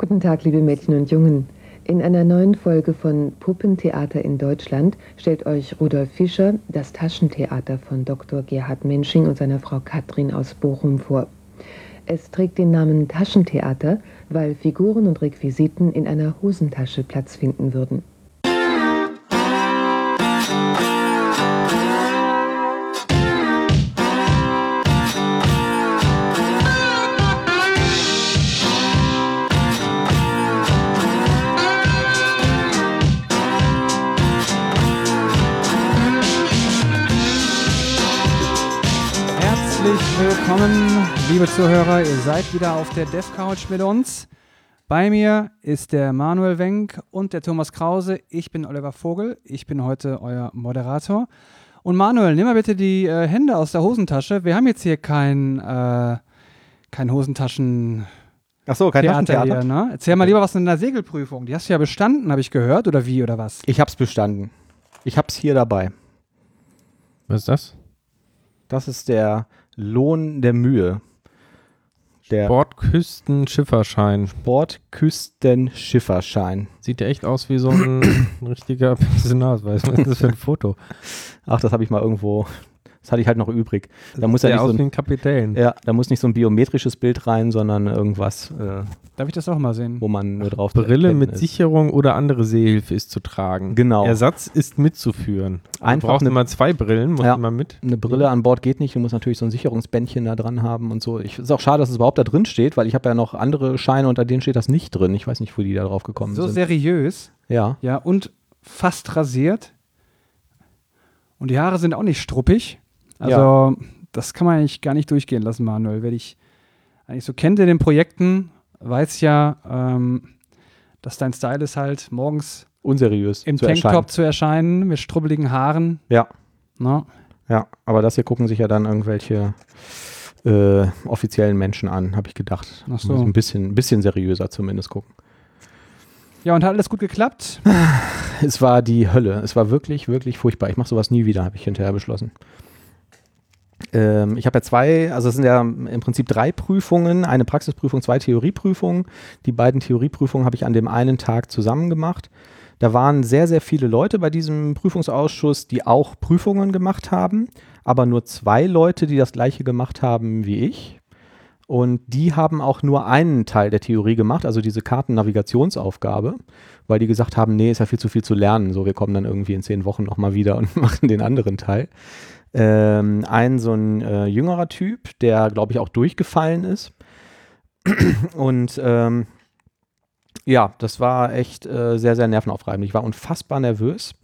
Guten Tag, liebe Mädchen und Jungen. In einer neuen Folge von Puppentheater in Deutschland stellt euch Rudolf Fischer das Taschentheater von Dr. Gerhard Mensching und seiner Frau Katrin aus Bochum vor. Es trägt den Namen Taschentheater, weil Figuren und Requisiten in einer Hosentasche Platz finden würden. Willkommen, liebe Zuhörer. Ihr seid wieder auf der Dev Couch mit uns. Bei mir ist der Manuel Wenk und der Thomas Krause. Ich bin Oliver Vogel. Ich bin heute euer Moderator. Und Manuel, nimm mal bitte die äh, Hände aus der Hosentasche. Wir haben jetzt hier kein, äh, kein Hosentaschen. Ach so, kein Theater hier, ne? Erzähl mal lieber was in der Segelprüfung. Die hast du ja bestanden, habe ich gehört, oder wie, oder was? Ich hab's bestanden. Ich hab's hier dabei. Was ist das? Das ist der Lohn der Mühe. Der Bordküstenschifferschein. Bordküstenschifferschein. Sieht ja echt aus wie so ein richtiger Personalausweis. Was ist das für ein Foto? Ach, das habe ich mal irgendwo. Das hatte ich halt noch übrig. Da muss ja nicht so ein, Kapitän. ja, da muss nicht so ein biometrisches Bild rein, sondern irgendwas, äh, Darf ich das auch mal sehen? wo man nur drauf Brille mit ist. Sicherung oder andere Sehhilfe ist zu tragen. Genau. Ersatz ist mitzuführen. Einfach Einfach brauchst eine- immer zwei Brillen, muss Ja. immer mit. Eine Brille an Bord geht nicht, du musst natürlich so ein Sicherungsbändchen da dran haben und so. Ich ist auch schade, dass es überhaupt da drin steht, weil ich habe ja noch andere Scheine, unter denen steht das nicht drin. Ich weiß nicht, wo die da drauf gekommen So sind. seriös. ja. Ja, und fast rasiert. Und die Haare sind auch nicht struppig. Also, das kann man eigentlich gar nicht durchgehen lassen, Manuel. Wer dich eigentlich so kennt in den Projekten, weiß ja, ähm, dass dein Style ist halt, morgens Unseriös im zu erscheinen. Tanktop zu erscheinen, mit strubbeligen Haaren. Ja. Ne? Ja, aber das hier gucken sich ja dann irgendwelche äh, offiziellen Menschen an, habe ich gedacht. Ach so. Ein bisschen, ein bisschen seriöser zumindest gucken. Ja, und hat alles gut geklappt? Es war die Hölle. Es war wirklich, wirklich furchtbar. Ich mache sowas nie wieder, habe ich hinterher beschlossen. Ähm, ich habe ja zwei, also es sind ja im Prinzip drei Prüfungen, eine Praxisprüfung, zwei Theorieprüfungen. Die beiden Theorieprüfungen habe ich an dem einen Tag zusammen gemacht. Da waren sehr, sehr viele Leute bei diesem Prüfungsausschuss, die auch Prüfungen gemacht haben, aber nur zwei Leute, die das gleiche gemacht haben wie ich. Und die haben auch nur einen Teil der Theorie gemacht, also diese Kartennavigationsaufgabe, weil die gesagt haben, nee, ist ja viel zu viel zu lernen. So, wir kommen dann irgendwie in zehn Wochen nochmal wieder und machen den anderen Teil. Ähm, ein so ein äh, jüngerer Typ, der, glaube ich, auch durchgefallen ist. Und ähm, ja, das war echt äh, sehr, sehr nervenaufreibend. Ich war unfassbar nervös,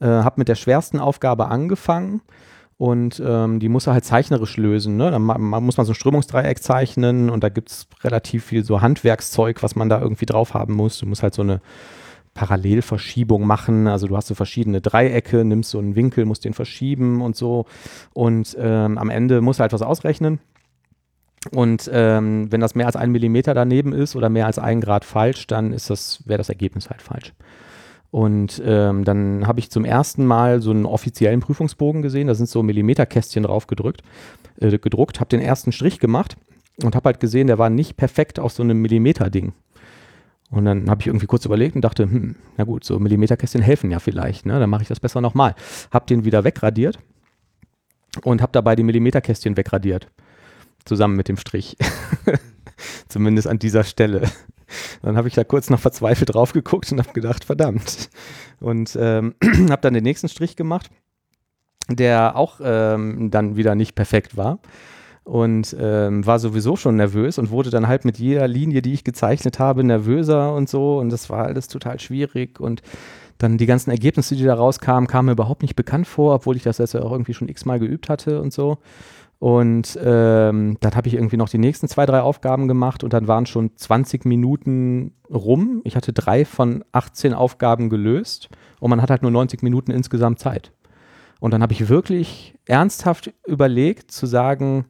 äh, habe mit der schwersten Aufgabe angefangen und ähm, die muss er halt zeichnerisch lösen. Ne? Dann muss man so ein Strömungsdreieck zeichnen und da gibt es relativ viel so Handwerkszeug, was man da irgendwie drauf haben muss. Du musst halt so eine Parallelverschiebung machen. Also du hast so verschiedene Dreiecke, nimmst so einen Winkel, musst den verschieben und so. Und ähm, am Ende musst du halt was ausrechnen. Und ähm, wenn das mehr als ein Millimeter daneben ist oder mehr als ein Grad falsch, dann ist das, wäre das Ergebnis halt falsch. Und ähm, dann habe ich zum ersten Mal so einen offiziellen Prüfungsbogen gesehen. Da sind so Millimeterkästchen drauf gedrückt, äh, gedruckt, habe den ersten Strich gemacht und habe halt gesehen, der war nicht perfekt auf so einem Millimeter-Ding. Und dann habe ich irgendwie kurz überlegt und dachte, hm, na gut, so Millimeterkästchen helfen ja vielleicht, ne? Dann mache ich das besser nochmal. Hab den wieder wegradiert und habe dabei die Millimeterkästchen wegradiert. Zusammen mit dem Strich. Zumindest an dieser Stelle. Dann habe ich da kurz noch verzweifelt drauf geguckt und habe gedacht, verdammt. Und ähm, habe dann den nächsten Strich gemacht, der auch ähm, dann wieder nicht perfekt war und ähm, war sowieso schon nervös und wurde dann halt mit jeder Linie, die ich gezeichnet habe, nervöser und so und das war alles total schwierig und dann die ganzen Ergebnisse, die da rauskamen, kamen mir überhaupt nicht bekannt vor, obwohl ich das jetzt ja auch irgendwie schon x-mal geübt hatte und so. Und ähm, dann habe ich irgendwie noch die nächsten zwei, drei Aufgaben gemacht und dann waren schon 20 Minuten rum. Ich hatte drei von 18 Aufgaben gelöst und man hat halt nur 90 Minuten insgesamt Zeit. Und dann habe ich wirklich ernsthaft überlegt zu sagen,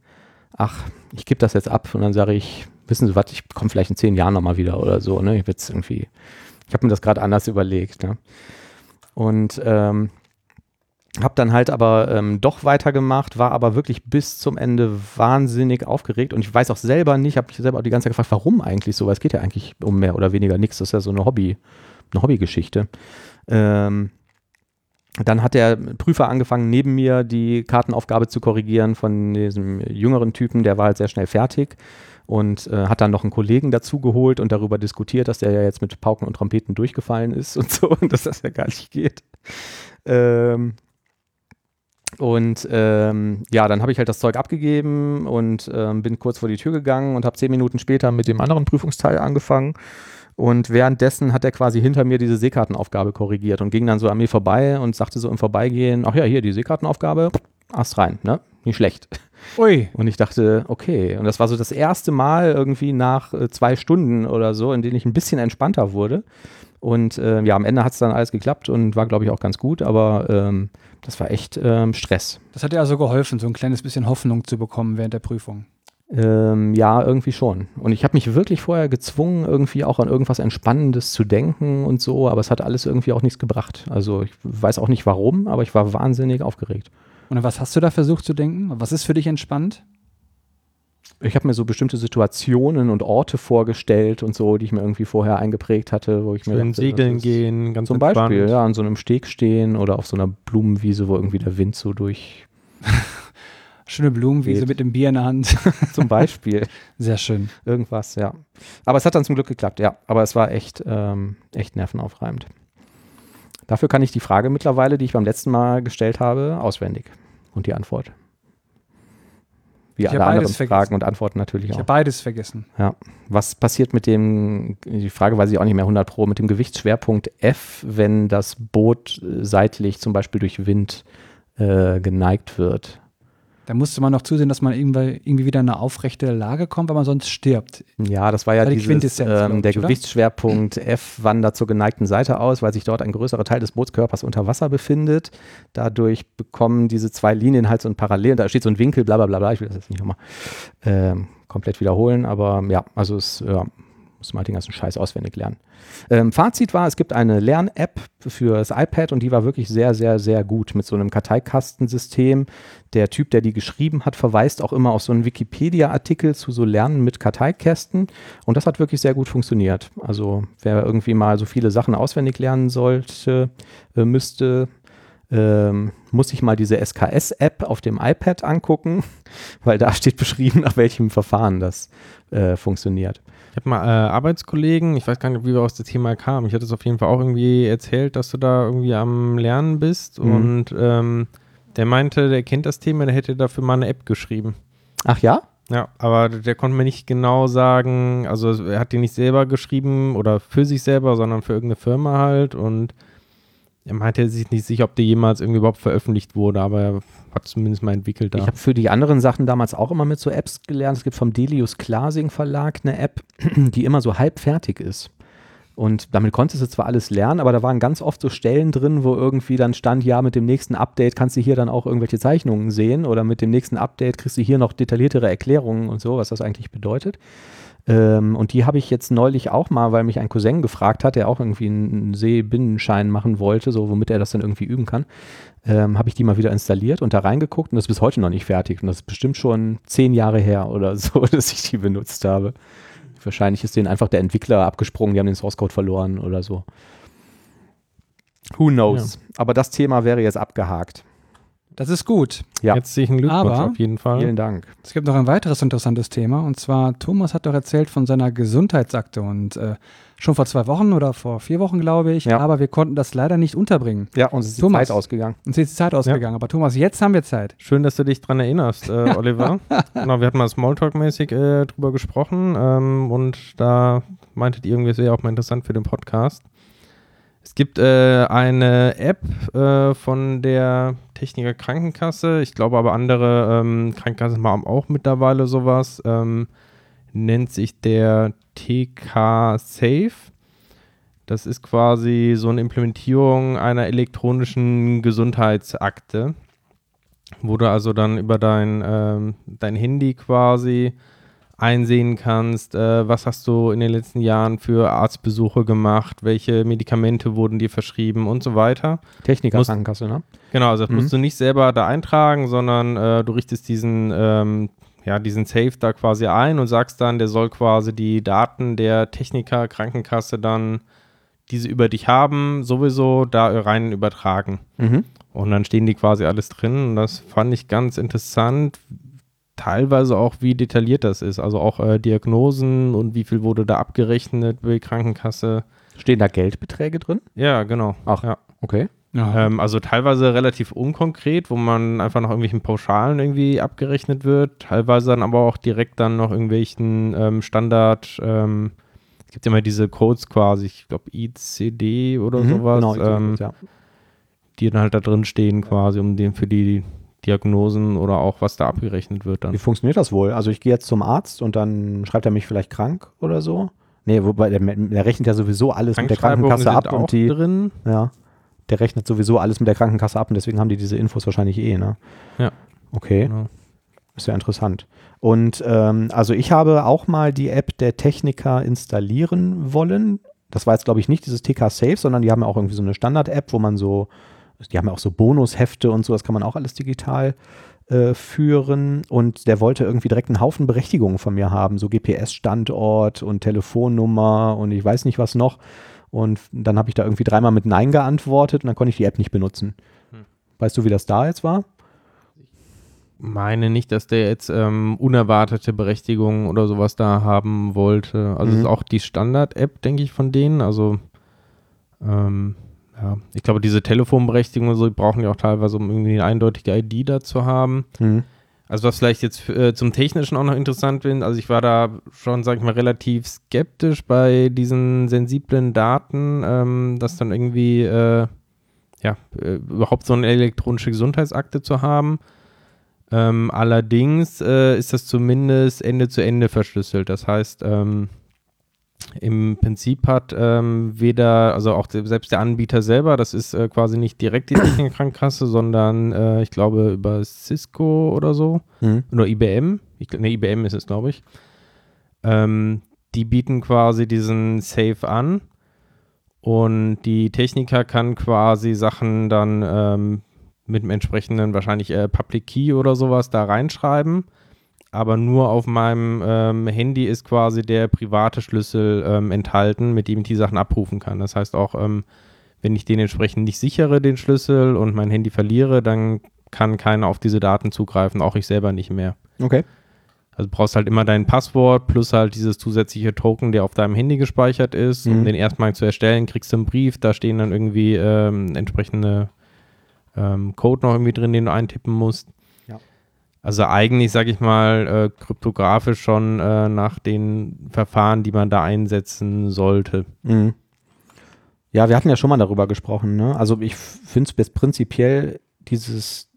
ach, ich gebe das jetzt ab und dann sage ich, wissen Sie was, ich komme vielleicht in zehn Jahren nochmal wieder oder so. Ne? Ich irgendwie, ich habe mir das gerade anders überlegt. Ne? Und ähm, Hab dann halt aber ähm, doch weitergemacht, war aber wirklich bis zum Ende wahnsinnig aufgeregt und ich weiß auch selber nicht, habe mich selber auch die ganze Zeit gefragt, warum eigentlich so, weil es geht ja eigentlich um mehr oder weniger nichts, das ist ja so eine Hobby, eine Hobbygeschichte. Ähm, dann hat der Prüfer angefangen, neben mir die Kartenaufgabe zu korrigieren von diesem jüngeren Typen, der war halt sehr schnell fertig und äh, hat dann noch einen Kollegen dazugeholt und darüber diskutiert, dass der ja jetzt mit Pauken und Trompeten durchgefallen ist und so und dass das ja gar nicht geht. Ähm, und ähm, ja, dann habe ich halt das Zeug abgegeben und ähm, bin kurz vor die Tür gegangen und habe zehn Minuten später mit dem anderen Prüfungsteil angefangen. Und währenddessen hat er quasi hinter mir diese Seekartenaufgabe korrigiert und ging dann so an mir vorbei und sagte so im Vorbeigehen, ach ja, hier die Seekartenaufgabe, Ast rein, ne? Nicht schlecht. Ui. Und ich dachte, okay. Und das war so das erste Mal irgendwie nach äh, zwei Stunden oder so, in denen ich ein bisschen entspannter wurde. Und äh, ja, am Ende hat es dann alles geklappt und war, glaube ich, auch ganz gut, aber ähm, das war echt ähm, Stress. Das hat dir also geholfen, so ein kleines bisschen Hoffnung zu bekommen während der Prüfung. Ähm, ja, irgendwie schon. Und ich habe mich wirklich vorher gezwungen, irgendwie auch an irgendwas Entspannendes zu denken und so, aber es hat alles irgendwie auch nichts gebracht. Also ich weiß auch nicht warum, aber ich war wahnsinnig aufgeregt. Und an was hast du da versucht zu denken? Was ist für dich entspannt? Ich habe mir so bestimmte Situationen und Orte vorgestellt und so, die ich mir irgendwie vorher eingeprägt hatte, wo ich mir Schön dachte, segeln gehen, ganz Zum entspannt. Beispiel, ja, an so einem Steg stehen oder auf so einer Blumenwiese, wo irgendwie der Wind so durch. Schöne Blumenwiese mit dem Bier in der Hand. Zum Beispiel. Sehr schön. Irgendwas, ja. Aber es hat dann zum Glück geklappt, ja. Aber es war echt, ähm, echt nervenaufreibend. Dafür kann ich die Frage mittlerweile, die ich beim letzten Mal gestellt habe, auswendig. Und die Antwort. Wie Ich alle anderen vergessen. Fragen und Antworten natürlich Ich auch. habe beides vergessen. Was passiert mit dem, die Frage weiß ich auch nicht mehr 100 Pro, mit dem Gewichtsschwerpunkt F, wenn das Boot äh, seitlich zum Beispiel durch Wind äh, geneigt wird? Da musste man noch zusehen, dass man irgendwie, wieder in eine aufrechte Lage kommt, weil man sonst stirbt. Ja, das war ja war die dieses, ähm, ich, der oder? Gewichtsschwerpunkt F wandert zur geneigten Seite aus, weil sich dort ein größerer Teil des Bootskörpers unter Wasser befindet. Dadurch bekommen diese zwei Linien halt so ein Parallel, da steht so ein Winkel, bla bla bla bla. Ich will das jetzt nicht nochmal ähm, komplett wiederholen, aber ja, also es ja, muss man halt den ganzen Scheiß auswendig lernen. Ähm, Fazit war, es gibt eine Lern-App für das iPad und die war wirklich sehr, sehr, sehr gut mit so einem Karteikastensystem. Der Typ, der die geschrieben hat, verweist auch immer auf so einen Wikipedia-Artikel zu so Lernen mit Karteikästen und das hat wirklich sehr gut funktioniert. Also wer irgendwie mal so viele Sachen auswendig lernen sollte, äh, müsste, ähm, muss sich mal diese SKS-App auf dem iPad angucken, weil da steht beschrieben, nach welchem Verfahren das äh, funktioniert. Ich habe mal äh, Arbeitskollegen, ich weiß gar nicht, wie wir aus dem Thema kamen. Ich hatte es auf jeden Fall auch irgendwie erzählt, dass du da irgendwie am Lernen bist. Mhm. Und ähm, der meinte, der kennt das Thema, der hätte dafür mal eine App geschrieben. Ach ja? Ja, aber der konnte mir nicht genau sagen, also er hat die nicht selber geschrieben oder für sich selber, sondern für irgendeine Firma halt. Und er meinte sich nicht sicher, ob die jemals irgendwie überhaupt veröffentlicht wurde, aber hat zumindest mal entwickelt da. Ich habe für die anderen Sachen damals auch immer mit so Apps gelernt. Es gibt vom Delius Klasing Verlag eine App, die immer so halb fertig ist. Und damit konntest du zwar alles lernen, aber da waren ganz oft so Stellen drin, wo irgendwie dann stand, ja, mit dem nächsten Update kannst du hier dann auch irgendwelche Zeichnungen sehen oder mit dem nächsten Update kriegst du hier noch detailliertere Erklärungen und so, was das eigentlich bedeutet. Ähm, und die habe ich jetzt neulich auch mal, weil mich ein Cousin gefragt hat, der auch irgendwie einen Seebinnenschein machen wollte, so womit er das dann irgendwie üben kann, ähm, habe ich die mal wieder installiert und da reingeguckt und das ist bis heute noch nicht fertig. Und das ist bestimmt schon zehn Jahre her oder so, dass ich die benutzt habe. Wahrscheinlich ist denen einfach der Entwickler abgesprungen, die haben den Source Code verloren oder so. Who knows? Aber das Thema wäre jetzt abgehakt. Das ist gut. Ja. Herzlichen Glückwunsch Aber- auf jeden Fall. Vielen Dank. Es gibt noch ein weiteres interessantes Thema und zwar Thomas hat doch erzählt von seiner Gesundheitsakte und äh, schon vor zwei Wochen oder vor vier Wochen glaube ich, Ja. aber wir konnten das leider nicht unterbringen. Ja, uns ist die Thomas. Zeit ausgegangen. Uns ist die Zeit ausgegangen, aber Thomas, jetzt haben wir Zeit. Schön, dass du dich dran erinnerst, äh, Oliver. genau, wir hatten mal Smalltalk-mäßig äh, drüber gesprochen ähm, und da meintet ihr irgendwie, es wäre auch mal interessant für den Podcast. Es gibt äh, eine App äh, von der Techniker Krankenkasse. Ich glaube aber andere ähm, Krankenkassen haben auch mittlerweile sowas. Ähm, nennt sich der TK Safe. Das ist quasi so eine Implementierung einer elektronischen Gesundheitsakte, wo du also dann über dein, ähm, dein Handy quasi einsehen kannst, äh, was hast du in den letzten Jahren für Arztbesuche gemacht, welche Medikamente wurden dir verschrieben und so weiter. Techniker Krankenkasse, ne? Genau, also das Mhm. musst du nicht selber da eintragen, sondern äh, du richtest diesen, ähm, ja, diesen Safe da quasi ein und sagst dann, der soll quasi die Daten der Techniker Krankenkasse dann, diese über dich haben, sowieso da rein übertragen. Mhm. Und dann stehen die quasi alles drin. Und das fand ich ganz interessant. Teilweise auch, wie detailliert das ist. Also auch äh, Diagnosen und wie viel wurde da abgerechnet bei Krankenkasse. Stehen da Geldbeträge drin? Ja, genau. Ach. ja. Okay. Ja. Ähm, also teilweise relativ unkonkret, wo man einfach nach irgendwelchen Pauschalen irgendwie abgerechnet wird. Teilweise dann aber auch direkt dann noch irgendwelchen ähm, Standard. Ähm, es gibt ja immer diese Codes quasi, ich glaube ICD oder Mhm, sowas. Genau, ich ähm, ja. die dann halt da drin stehen quasi, um den für die Diagnosen oder auch was da abgerechnet wird Wie dann. funktioniert das wohl? Also ich gehe jetzt zum Arzt und dann schreibt er mich vielleicht krank oder so? Nee, wobei der, der rechnet ja sowieso alles mit der Krankenkasse ab und die, drin. ja, der rechnet sowieso alles mit der Krankenkasse ab und deswegen haben die diese Infos wahrscheinlich eh, ne? Ja. Okay, Genau. ist ja interessant. Und ähm, also ich habe auch mal die App der Techniker installieren wollen. Das war jetzt, glaube ich, nicht dieses TK Safe, sondern die haben ja auch irgendwie so eine Standard-App, wo man so, die haben ja auch so Bonushefte und so, das kann man auch alles digital äh, führen. Und der wollte irgendwie direkt einen Haufen Berechtigungen von mir haben, so GPS-Standort und Telefonnummer und ich weiß nicht was noch. Und dann habe ich da irgendwie dreimal mit Nein geantwortet und dann konnte ich die App nicht benutzen. Hm. Weißt du, wie das da jetzt war? Meine nicht, dass der jetzt ähm, unerwartete Berechtigungen oder sowas da haben wollte. Also es Mhm. ist auch die Standard-App, denke ich, von denen. Also ähm, ja, ich glaube, diese Telefonberechtigungen und so, die brauchen ja auch teilweise, um irgendwie eine eindeutige ID da zu haben. Hm. Also was vielleicht jetzt äh, zum Technischen auch noch interessant bin, also ich war da schon, sag ich mal, relativ skeptisch bei diesen sensiblen Daten, ähm, dass dann irgendwie, äh, ja, äh, überhaupt so eine elektronische Gesundheitsakte zu haben. Ähm, allerdings äh, ist das zumindest Ende zu Ende verschlüsselt. Das heißt, ähm, im Prinzip hat ähm, weder, also auch selbst der Anbieter selber, das ist äh, quasi nicht direkt die Technikerkrankenkasse, sondern äh, ich glaube über Cisco oder so Hm. oder IBM. Ich, nee, IBM ist es, glaube ich. Ähm, die bieten quasi diesen Safe an und die Techniker kann quasi Sachen dann ähm, mit dem entsprechenden wahrscheinlich äh, Public Key oder sowas da reinschreiben. Aber nur auf meinem ähm, Handy ist quasi der private Schlüssel ähm, enthalten, mit dem ich die Sachen abrufen kann. Das heißt auch, ähm, wenn ich den entsprechend nicht sichere, den Schlüssel, und mein Handy verliere, dann kann keiner auf diese Daten zugreifen, auch ich selber nicht mehr. Okay. Also du brauchst halt immer dein Passwort plus halt dieses zusätzliche Token, der auf deinem Handy gespeichert ist. Um Mhm. den erstmal zu erstellen, kriegst du einen Brief, da stehen dann irgendwie ähm, entsprechende ähm, Code noch irgendwie drin, den du eintippen musst. Also eigentlich, sag ich mal, äh, kryptografisch schon äh, nach den Verfahren, die man da einsetzen sollte. Mhm. Ja, wir hatten ja schon mal darüber gesprochen. Ne? Also ich finde es jetzt prinzipiell dieses,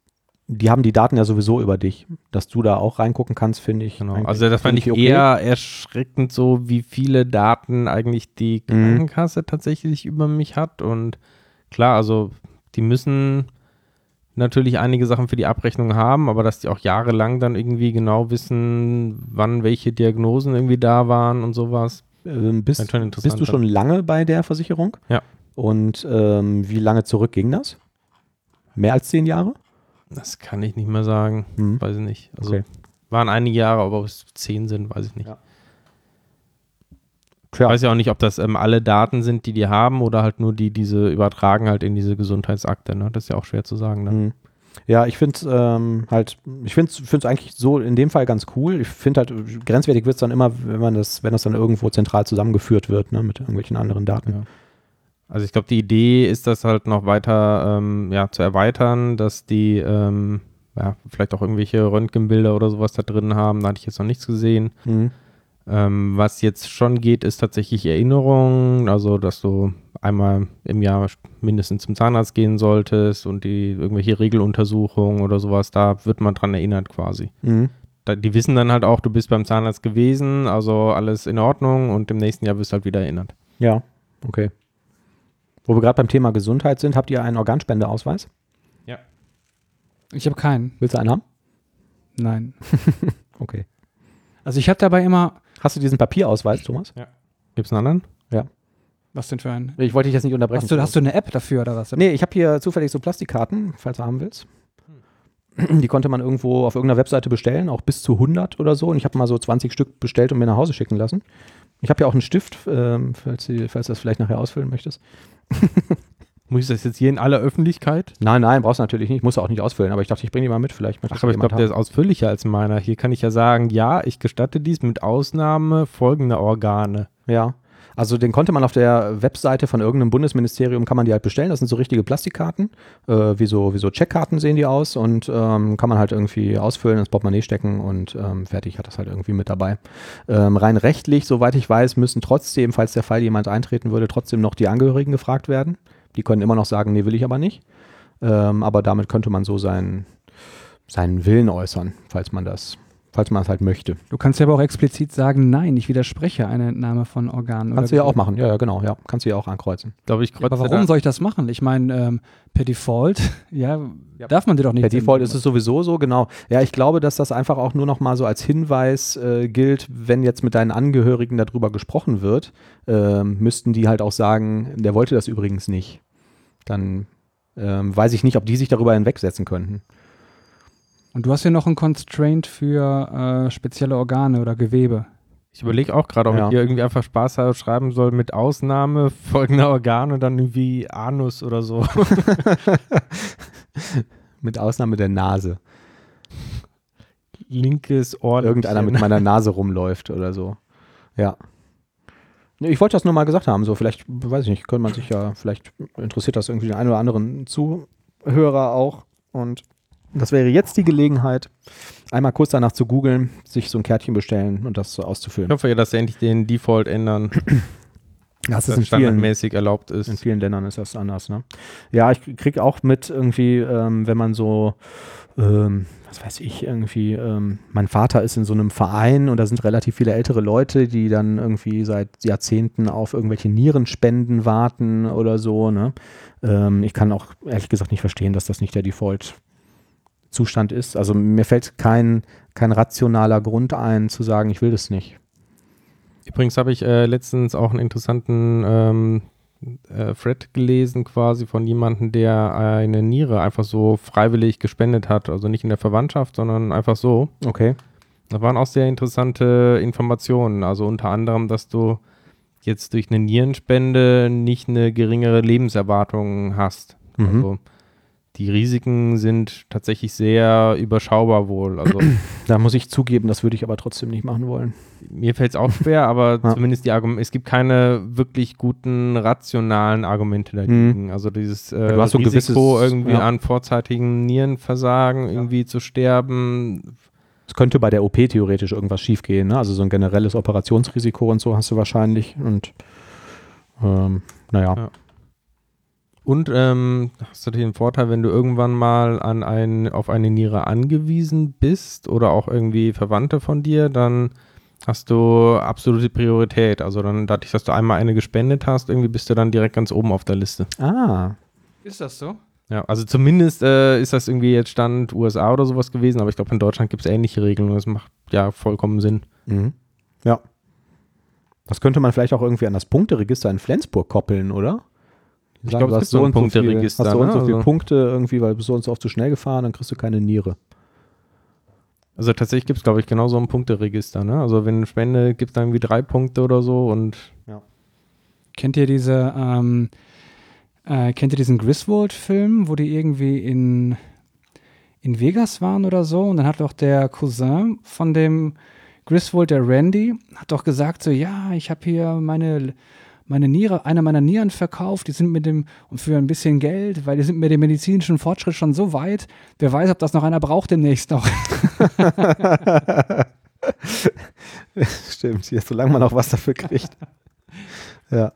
die haben die Daten ja sowieso über dich. Dass du da auch reingucken kannst, finde ich. Genau. Also das fand ich okay. eher erschreckend so, wie viele Daten eigentlich die Mhm. Krankenkasse tatsächlich über mich hat. Und klar, also die müssen natürlich einige Sachen für die Abrechnung haben, aber dass die auch jahrelang dann irgendwie genau wissen, wann welche Diagnosen irgendwie da waren und sowas. Ähm, bist, bist du schon lange bei der Versicherung? Ja. Und ähm, wie lange zurück ging das? Mehr als zehn Jahre? Das kann ich nicht mehr sagen. Mhm. Weiß ich nicht. Also Okay. waren einige Jahre, aber ob es zehn sind, weiß ich nicht. Ja. Ich weiß ja auch nicht, ob das ähm, alle Daten sind, die die haben oder halt nur die, diese übertragen halt in diese Gesundheitsakte. Ne? Das ist ja auch schwer zu sagen. Ne? Mhm. Ja, ich finde es ähm, halt, ich finde es eigentlich so in dem Fall ganz cool. Ich finde halt, grenzwertig wird es dann immer, wenn man das, wenn das dann irgendwo zentral zusammengeführt wird, ne, mit irgendwelchen anderen Daten. Ja. Also ich glaube, die Idee ist, das halt noch weiter ähm, ja, zu erweitern, dass die ähm, ja, vielleicht auch irgendwelche Röntgenbilder oder sowas da drin haben. Da hatte ich jetzt noch nichts gesehen. Mhm. Ähm, was jetzt schon geht, ist tatsächlich Erinnerung, also dass du einmal im Jahr mindestens zum Zahnarzt gehen solltest und die irgendwelche Regeluntersuchungen oder sowas, da wird man dran erinnert quasi. Mhm. Da, die wissen dann halt auch, du bist beim Zahnarzt gewesen, also alles in Ordnung und im nächsten Jahr wirst du halt wieder erinnert. Ja, okay. Wo wir gerade beim Thema Gesundheit sind, habt ihr einen Organspendeausweis? Ich habe keinen. Willst du einen haben? Nein. Okay. Also ich habe dabei immer, Hast du diesen Papierausweis, Thomas? Gibt es einen anderen? was denn für ein? Ich wollte dich jetzt nicht unterbrechen. Hast du, hast du eine App dafür oder was? Nee, ich habe hier zufällig so Plastikkarten, falls du haben willst. Die konnte man irgendwo auf irgendeiner Webseite bestellen, auch bis zu 100 oder so. Und ich habe mal so 20 Stück bestellt und mir nach Hause schicken lassen. Ich habe ja auch einen Stift, ähm, falls, du, falls du das vielleicht nachher ausfüllen möchtest. Muss ich das jetzt hier in aller Öffentlichkeit? Nein, nein, brauchst du natürlich nicht. Musst du auch nicht ausfüllen. Aber ich dachte, ich bringe die mal mit. Vielleicht Ach, aber ich glaube, der ist ausführlicher als meiner. Hier kann ich ja sagen, ja, ich gestatte dies mit Ausnahme folgender Organe. Ja. Also den konnte man auf der Webseite von irgendeinem Bundesministerium, kann man die halt bestellen. Das sind so richtige Plastikkarten. Äh, wie, so, wie so Checkkarten sehen die aus und ähm, kann man halt irgendwie ausfüllen, ins Portemonnaie stecken und ähm, fertig hat das halt irgendwie mit dabei. Ähm, rein rechtlich, soweit ich weiß, müssen trotzdem, falls der Fall jemand eintreten würde, trotzdem noch die Angehörigen gefragt werden. Die können immer noch sagen, nee, will ich aber nicht. Ähm, aber damit könnte man so seinen, seinen Willen äußern, falls man das, falls man das halt möchte. Du kannst ja aber auch explizit sagen, nein, ich widerspreche eine Entnahme von Organen. Kannst du ja auch machen, ja, ja, genau, ja. Kannst du ja auch ankreuzen. Glaube ich, Aber kreuze warum da- soll ich das machen? Ich meine, ähm, per Default, ja, darf man dir doch nicht. Per Default ist es sowieso so, genau. Ja, ich glaube, dass das einfach auch nur noch mal so als Hinweis äh, gilt, wenn jetzt mit deinen Angehörigen darüber gesprochen wird, ähm, müssten die halt auch sagen, der wollte das übrigens nicht. Dann ähm, weiß ich nicht, ob die sich darüber hinwegsetzen könnten. Und du hast ja noch ein Constraint für äh, spezielle Organe oder Gewebe. Ich überlege auch gerade, ob Ja. ich hier irgendwie einfach Spaß habe, schreiben soll mit Ausnahme folgender Organe dann irgendwie Anus oder so. Mit Ausnahme der Nase. Linkes Ohr. Irgendeiner mit meiner Nase rumläuft oder so. Ja. Ich wollte das nur mal gesagt haben, so vielleicht, weiß ich nicht, könnte man sich ja, vielleicht interessiert das irgendwie den einen oder anderen Zuhörer auch. Und das wäre jetzt die Gelegenheit, einmal kurz danach zu googeln, sich so ein Kärtchen bestellen und das so Ich auszufüllen. hoffe ja, dass sie endlich den Default ändern, Das dass ist in das vielen, standardmäßig erlaubt ist. in vielen Ländern ist das anders, ne? Ja, ich krieg auch mit irgendwie, ähm, wenn man so, ähm, was weiß ich, irgendwie, ähm, mein Vater ist in so einem Verein und da sind relativ viele ältere Leute, die dann irgendwie seit Jahrzehnten auf irgendwelche Nierenspenden warten oder so, ne? Ähm, ich kann auch ehrlich gesagt nicht verstehen, dass das nicht der Default-Zustand ist. Also mir fällt kein, kein rationaler Grund ein, zu sagen, ich will das nicht. Übrigens habe ich äh, letztens auch einen interessanten ähm, äh, Thread gelesen, quasi von jemandem, der eine Niere einfach so freiwillig gespendet hat. Also nicht in der Verwandtschaft, sondern einfach so. Okay. Da waren auch sehr interessante Informationen. Also unter anderem, dass du jetzt durch eine Nierenspende nicht eine geringere Lebenserwartung hast. Mhm. Also die Risiken sind tatsächlich sehr überschaubar wohl. Also Da muss ich zugeben, das würde ich aber trotzdem nicht machen wollen. Mir fällt es auch schwer, aber Ja. zumindest die Argumente, es gibt keine wirklich guten rationalen Argumente dagegen. Also dieses äh, du ein Risiko, gewisses- irgendwie ja. an vorzeitigen Nierenversagen irgendwie zu sterben, Es könnte bei der OP theoretisch irgendwas schiefgehen, ne? Also so ein generelles Operationsrisiko und so hast du wahrscheinlich. Und ähm, naja. Ja. Und ähm, hast natürlich den Vorteil, wenn du irgendwann mal an ein, auf eine Niere angewiesen bist oder auch irgendwie Verwandte von dir, dann hast du absolute Priorität. Also dann dadurch, dass du einmal eine gespendet hast, irgendwie bist du dann direkt ganz oben auf der Liste. Ah, Ist das so? Ja, also zumindest äh, ist das irgendwie jetzt Stand USA oder sowas gewesen, aber ich glaube, in Deutschland gibt es ähnliche Regeln und das macht ja vollkommen Sinn. mhm. ja. Das könnte man vielleicht auch irgendwie an das Punkteregister in Flensburg koppeln, oder? Ich sagen, glaub, du es hast gibt so ein und Punkteregister, Hast so und ne? so viele Also- Punkte irgendwie, weil du bist so und so oft zu schnell gefahren, dann kriegst du keine Niere. Also tatsächlich gibt es, glaube ich, genau so ein Punkteregister. Ne? Also wenn eine Spende gibt es dann irgendwie drei Punkte oder so und Kennt ihr diese, ähm, äh, kennt ihr diesen Griswold-Film, wo die irgendwie in, in Vegas waren oder so? Und dann hat doch der Cousin von dem Griswold, der Randy, hat doch gesagt so, ja, ich habe hier meine, meine Niere, eine meiner Nieren verkauft, die sind mit dem, und für ein bisschen Geld, weil die sind mit dem medizinischen Fortschritt schon so weit, wer weiß, ob das noch einer braucht demnächst noch. Stimmt, hier, solange man auch was dafür kriegt. ja.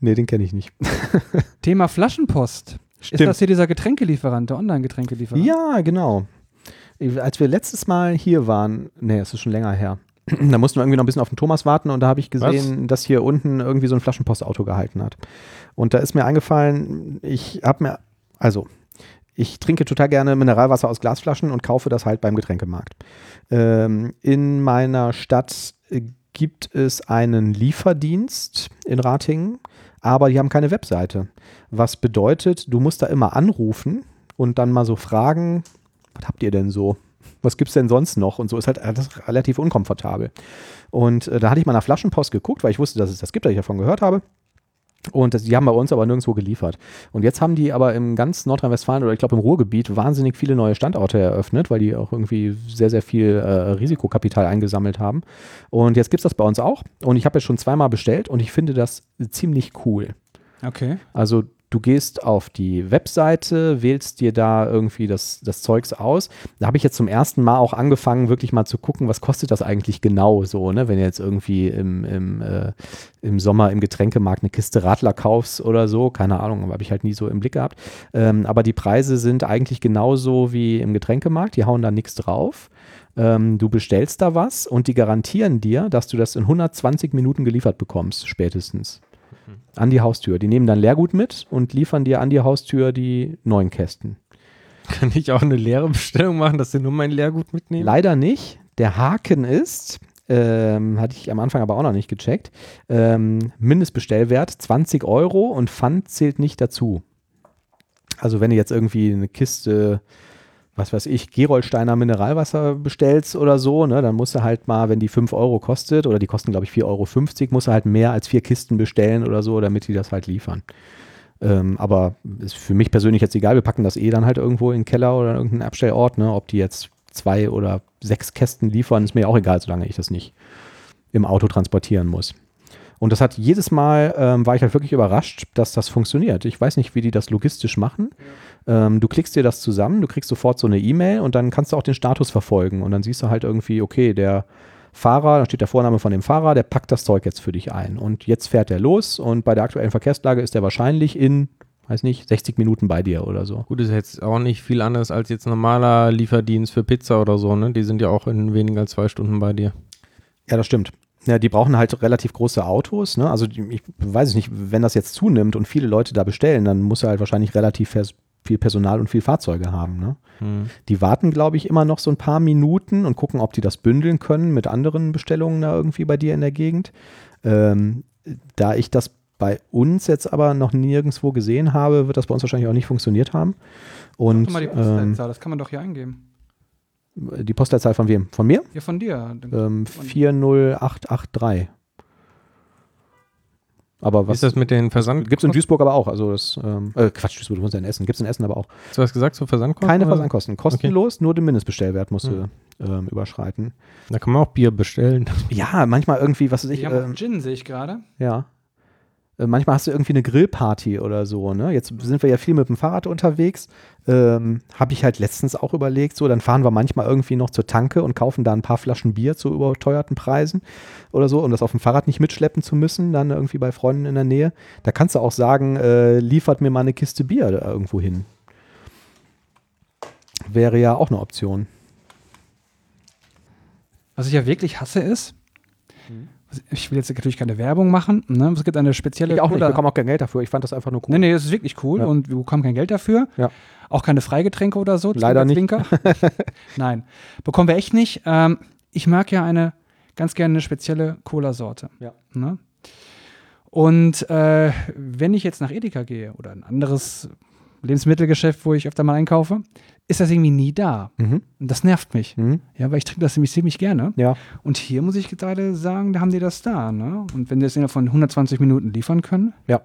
Nee, den kenne ich nicht. Thema Flaschenpost. Ist das hier dieser Getränkelieferant, der Online-Getränkelieferant? Ja, genau. Als wir letztes Mal hier waren, nee, es ist schon länger her, da mussten wir irgendwie noch ein bisschen auf den Thomas warten und da habe ich gesehen, dass hier unten irgendwie so ein Flaschenpostauto gehalten hat. Und da ist mir eingefallen, ich habe mir, also, ich trinke total gerne Mineralwasser aus Glasflaschen und kaufe das halt beim Getränkemarkt. Ähm, in meiner Stadt gibt es einen Lieferdienst in Ratingen, aber die haben keine Webseite. Was bedeutet, du musst da immer anrufen und dann mal so fragen, was habt ihr denn so? Was gibt es denn sonst noch? Und so ist halt alles relativ unkomfortabel. Und äh, da hatte ich mal nach Flaschenpost geguckt, weil ich wusste, dass es das gibt, weil ich davon gehört habe. Und das, die haben bei uns aber nirgendwo geliefert. Und jetzt haben die aber im ganz Nordrhein-Westfalen oder ich glaube im Ruhrgebiet wahnsinnig viele neue Standorte eröffnet, weil die auch irgendwie sehr, sehr viel äh, Risikokapital eingesammelt haben. Und jetzt gibt es das bei uns auch. Und ich habe jetzt schon zweimal bestellt und ich finde das ziemlich cool. Okay. Also du gehst auf die Webseite, wählst dir da irgendwie das, das Zeugs aus. Da habe ich jetzt zum ersten Mal auch angefangen, wirklich mal zu gucken, was kostet das eigentlich genau so, ne? Wenn du jetzt irgendwie im, im, äh, im Sommer im Getränkemarkt eine Kiste Radler kaufst oder so, keine Ahnung, habe ich halt nie so im Blick gehabt. Ähm, aber die Preise sind eigentlich genauso wie im Getränkemarkt, die hauen da nichts drauf. Ähm, du bestellst da was und die garantieren dir, dass du das in 120 Minuten geliefert bekommst, spätestens an die Haustür. Die nehmen dann Leergut mit und liefern dir an die Haustür die neuen Kästen. Kann ich auch eine leere Bestellung machen, dass sie nur mein Leergut mitnehmen? Leider nicht. Der Haken ist, ähm, hatte ich am Anfang aber auch noch nicht gecheckt, ähm, Mindestbestellwert 20 Euro und Pfand zählt nicht dazu. Also wenn du jetzt irgendwie eine Kiste was weiß ich, Gerolsteiner Mineralwasser bestellst oder so, ne, dann musst du halt mal, wenn die 5 Euro kostet, oder die kosten, glaube ich, 4,50 Euro, musst du halt mehr als vier Kisten bestellen oder so, damit die das halt liefern. Ähm, aber ist für mich persönlich jetzt egal, wir packen das eh dann halt irgendwo in den Keller oder in irgendeinen Abstellort, ne, ob die jetzt zwei oder sechs Kästen liefern, ist mir auch egal, solange ich das nicht im Auto transportieren muss. Und das hat jedes Mal, ähm, war ich halt wirklich überrascht, dass das funktioniert. Ich weiß nicht, wie die das logistisch machen. Ähm, du klickst dir das zusammen, du kriegst sofort so eine E-Mail und dann kannst du auch den Status verfolgen. Und dann siehst du halt irgendwie, okay, der Fahrer, da steht der Vorname von dem Fahrer, der packt das Zeug jetzt für dich ein. Und jetzt fährt er los und bei der aktuellen Verkehrslage ist er wahrscheinlich in, weiß nicht, 60 Minuten bei dir oder so. Gut, ist jetzt auch nicht viel anders als jetzt normaler Lieferdienst für Pizza oder so, ne? Die sind ja auch in weniger als zwei Stunden bei dir. Ja, das stimmt. Ja, die brauchen halt relativ große Autos. Ne? Also ich weiß nicht, wenn das jetzt zunimmt und viele Leute da bestellen, dann muss er halt wahrscheinlich relativ viel Personal und viel Fahrzeuge haben. Ne? Hm. Die warten, glaube ich, immer noch so ein paar Minuten und gucken, ob die das bündeln können mit anderen Bestellungen da irgendwie bei dir in der Gegend. Ähm, da ich das bei uns jetzt aber noch nirgendwo gesehen habe, wird das bei uns wahrscheinlich auch nicht funktioniert haben. Und, mal die ähm, das kann man doch hier eingeben. Die Postleitzahl von wem? Von mir? Ja, von dir. Ähm, 40883. Aber was ist das mit den Versand? Gibt es in Duisburg aber auch. Also das, ähm, äh, Quatsch, Duisburg, du wohnst ja in Essen. Gibt es in Essen aber auch. Hast du was gesagt zu Versandkosten? Keine Versandkosten. Kostenlos, okay. nur den Mindestbestellwert musst du hm. ähm, überschreiten. Da kann man auch Bier bestellen. Ja, manchmal irgendwie, was weiß ich. Ja, ähm, Gin sehe ich gerade. Ja. Äh, manchmal hast du irgendwie eine Grillparty oder so. Ne? Jetzt sind wir ja viel mit dem Fahrrad unterwegs. Ähm, Habe ich halt letztens auch überlegt, so, dann fahren wir manchmal irgendwie noch zur Tanke und kaufen da ein paar Flaschen Bier zu überteuerten Preisen oder so, um das auf dem Fahrrad nicht mitschleppen zu müssen, dann irgendwie bei Freunden in der Nähe. Da kannst du auch sagen, äh, liefert mir mal eine Kiste Bier irgendwo hin. Wäre ja auch eine Option. Was ich ja wirklich hasse ist, ich will jetzt natürlich keine Werbung machen. Ne? Es gibt eine spezielle. Ich auch nicht, ich bekomme auch kein Geld dafür. Ich fand das einfach nur cool. Nee, nee, das ist wirklich cool ja. und wir bekommen kein Geld dafür. Ja. Auch keine Freigetränke oder so. Leider nicht. Nein, bekommen wir echt nicht. Ähm, ich mag ja eine ganz gerne eine spezielle Cola-Sorte. Ja. Ne? Und äh, wenn ich jetzt nach Edeka gehe oder ein anderes Lebensmittelgeschäft, wo ich öfter mal einkaufe, ist das irgendwie nie da. Mhm. Und das nervt mich. Mhm. Ja, weil ich trinke das nämlich ziemlich gerne. Ja. Und hier muss ich gerade sagen, da haben die das da. Ne? Und wenn die das innerhalb von 120 Minuten liefern können. Ja.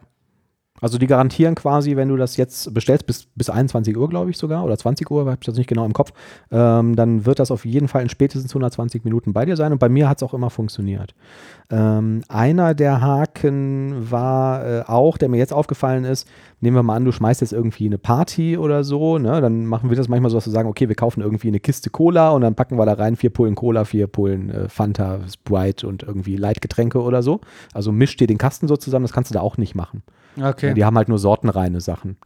Also die garantieren quasi, wenn du das jetzt bestellst, bis, bis 21 Uhr, glaube ich sogar, oder 20 Uhr, habe ich das nicht genau im Kopf, ähm, dann wird das auf jeden Fall in spätestens 120 Minuten bei dir sein. Und bei mir hat es auch immer funktioniert. Ähm, einer der Haken war äh, auch, der mir jetzt aufgefallen ist, nehmen wir mal an, du schmeißt jetzt irgendwie eine Party oder so, ne? dann machen wir das manchmal so, dass wir sagen, okay, wir kaufen irgendwie eine Kiste Cola und dann packen wir da rein vier Pullen Cola, vier Pullen äh, Fanta, Sprite und irgendwie Leitgetränke oder so. Also mischt dir den Kasten so zusammen, das kannst du da auch nicht machen. Okay. Die haben halt nur sortenreine Sachen.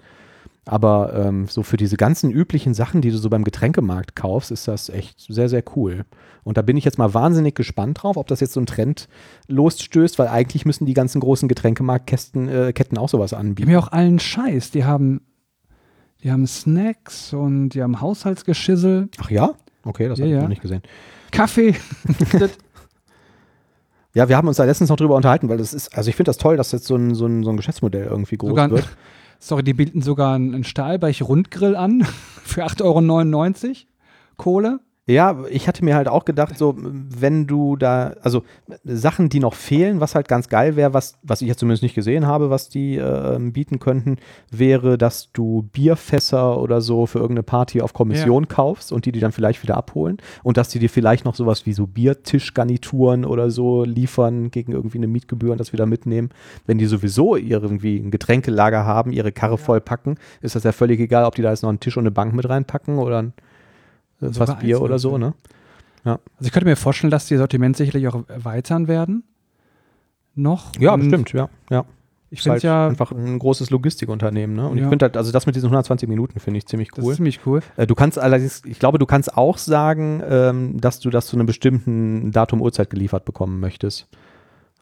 Aber ähm, so für diese ganzen üblichen Sachen, die du so beim Getränkemarkt kaufst, ist das echt sehr, sehr cool. Und da bin ich jetzt mal wahnsinnig gespannt drauf, ob das jetzt so ein Trend losstößt, weil eigentlich müssen die ganzen großen Getränkemarktketten äh, Ketten auch sowas anbieten. Die haben ja auch allen Scheiß. Die haben, Die haben Snacks und die haben Haushaltsgeschissel, Ach ja? Okay, das Ja, habe ich ja. noch nicht gesehen. Kaffee. Ja, wir haben uns da letztens noch drüber unterhalten, weil das ist, also ich finde das toll, dass jetzt so ein, so ein, so ein Geschäftsmodell irgendwie groß sogar, wird. sorry, die bieten sogar einen Stahlbeich-Rundgrill an für 8,99 Euro. Kohle. Ja, ich hatte mir halt auch gedacht, so, wenn du da, also Sachen, die noch fehlen, was halt ganz geil wäre, was, was ich jetzt zumindest nicht gesehen habe, was die äh, bieten könnten, wäre, dass du Bierfässer oder so für irgendeine Party auf Kommission kaufst und die die dann vielleicht wieder abholen und dass die dir vielleicht noch sowas wie so Biertischgarnituren oder so liefern gegen irgendwie eine Mietgebühr und das wieder mitnehmen. Wenn die sowieso irgendwie ein Getränkelager haben, ihre Karre voll packen, ist das ja völlig egal, ob die da jetzt noch einen Tisch und eine Bank mit reinpacken oder ein Sogar Fass Bier oder so, ne? Also ich könnte mir vorstellen, dass die Sortiment sicherlich auch erweitern werden. Noch. Ja, bestimmt, ja. ja. Ich finde halt es ja, einfach ein großes Logistikunternehmen, ne? Und ich Ja. finde halt, also das mit diesen 120 Minuten finde ich ziemlich das cool. ist ziemlich cool. Äh, du kannst allerdings, ich glaube, du kannst auch sagen, ähm, dass du das zu einem bestimmten Datum Uhrzeit geliefert bekommen möchtest.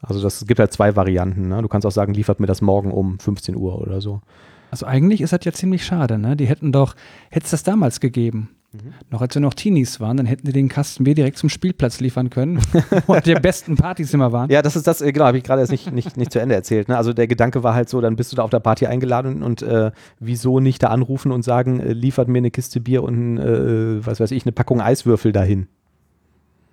Also das es gibt halt zwei Varianten, ne? Du kannst auch sagen, liefert mir das morgen um 15 Uhr oder so. Also eigentlich ist das ja ziemlich schade, ne? Die hätten doch, hätte es das damals gegeben, noch als wir noch Teenies waren, dann hätten die den Kasten Bier direkt zum Spielplatz liefern können, wo die besten Partys immer waren. Ja, das ist das, äh, genau, habe ich gerade erst nicht, nicht, nicht zu Ende erzählt. Ne? Also der Gedanke war halt so, dann bist du da auf der Party eingeladen und äh, wieso nicht da anrufen und sagen, äh, liefert mir eine Kiste Bier und, äh, was weiß ich, eine Packung Eiswürfel dahin.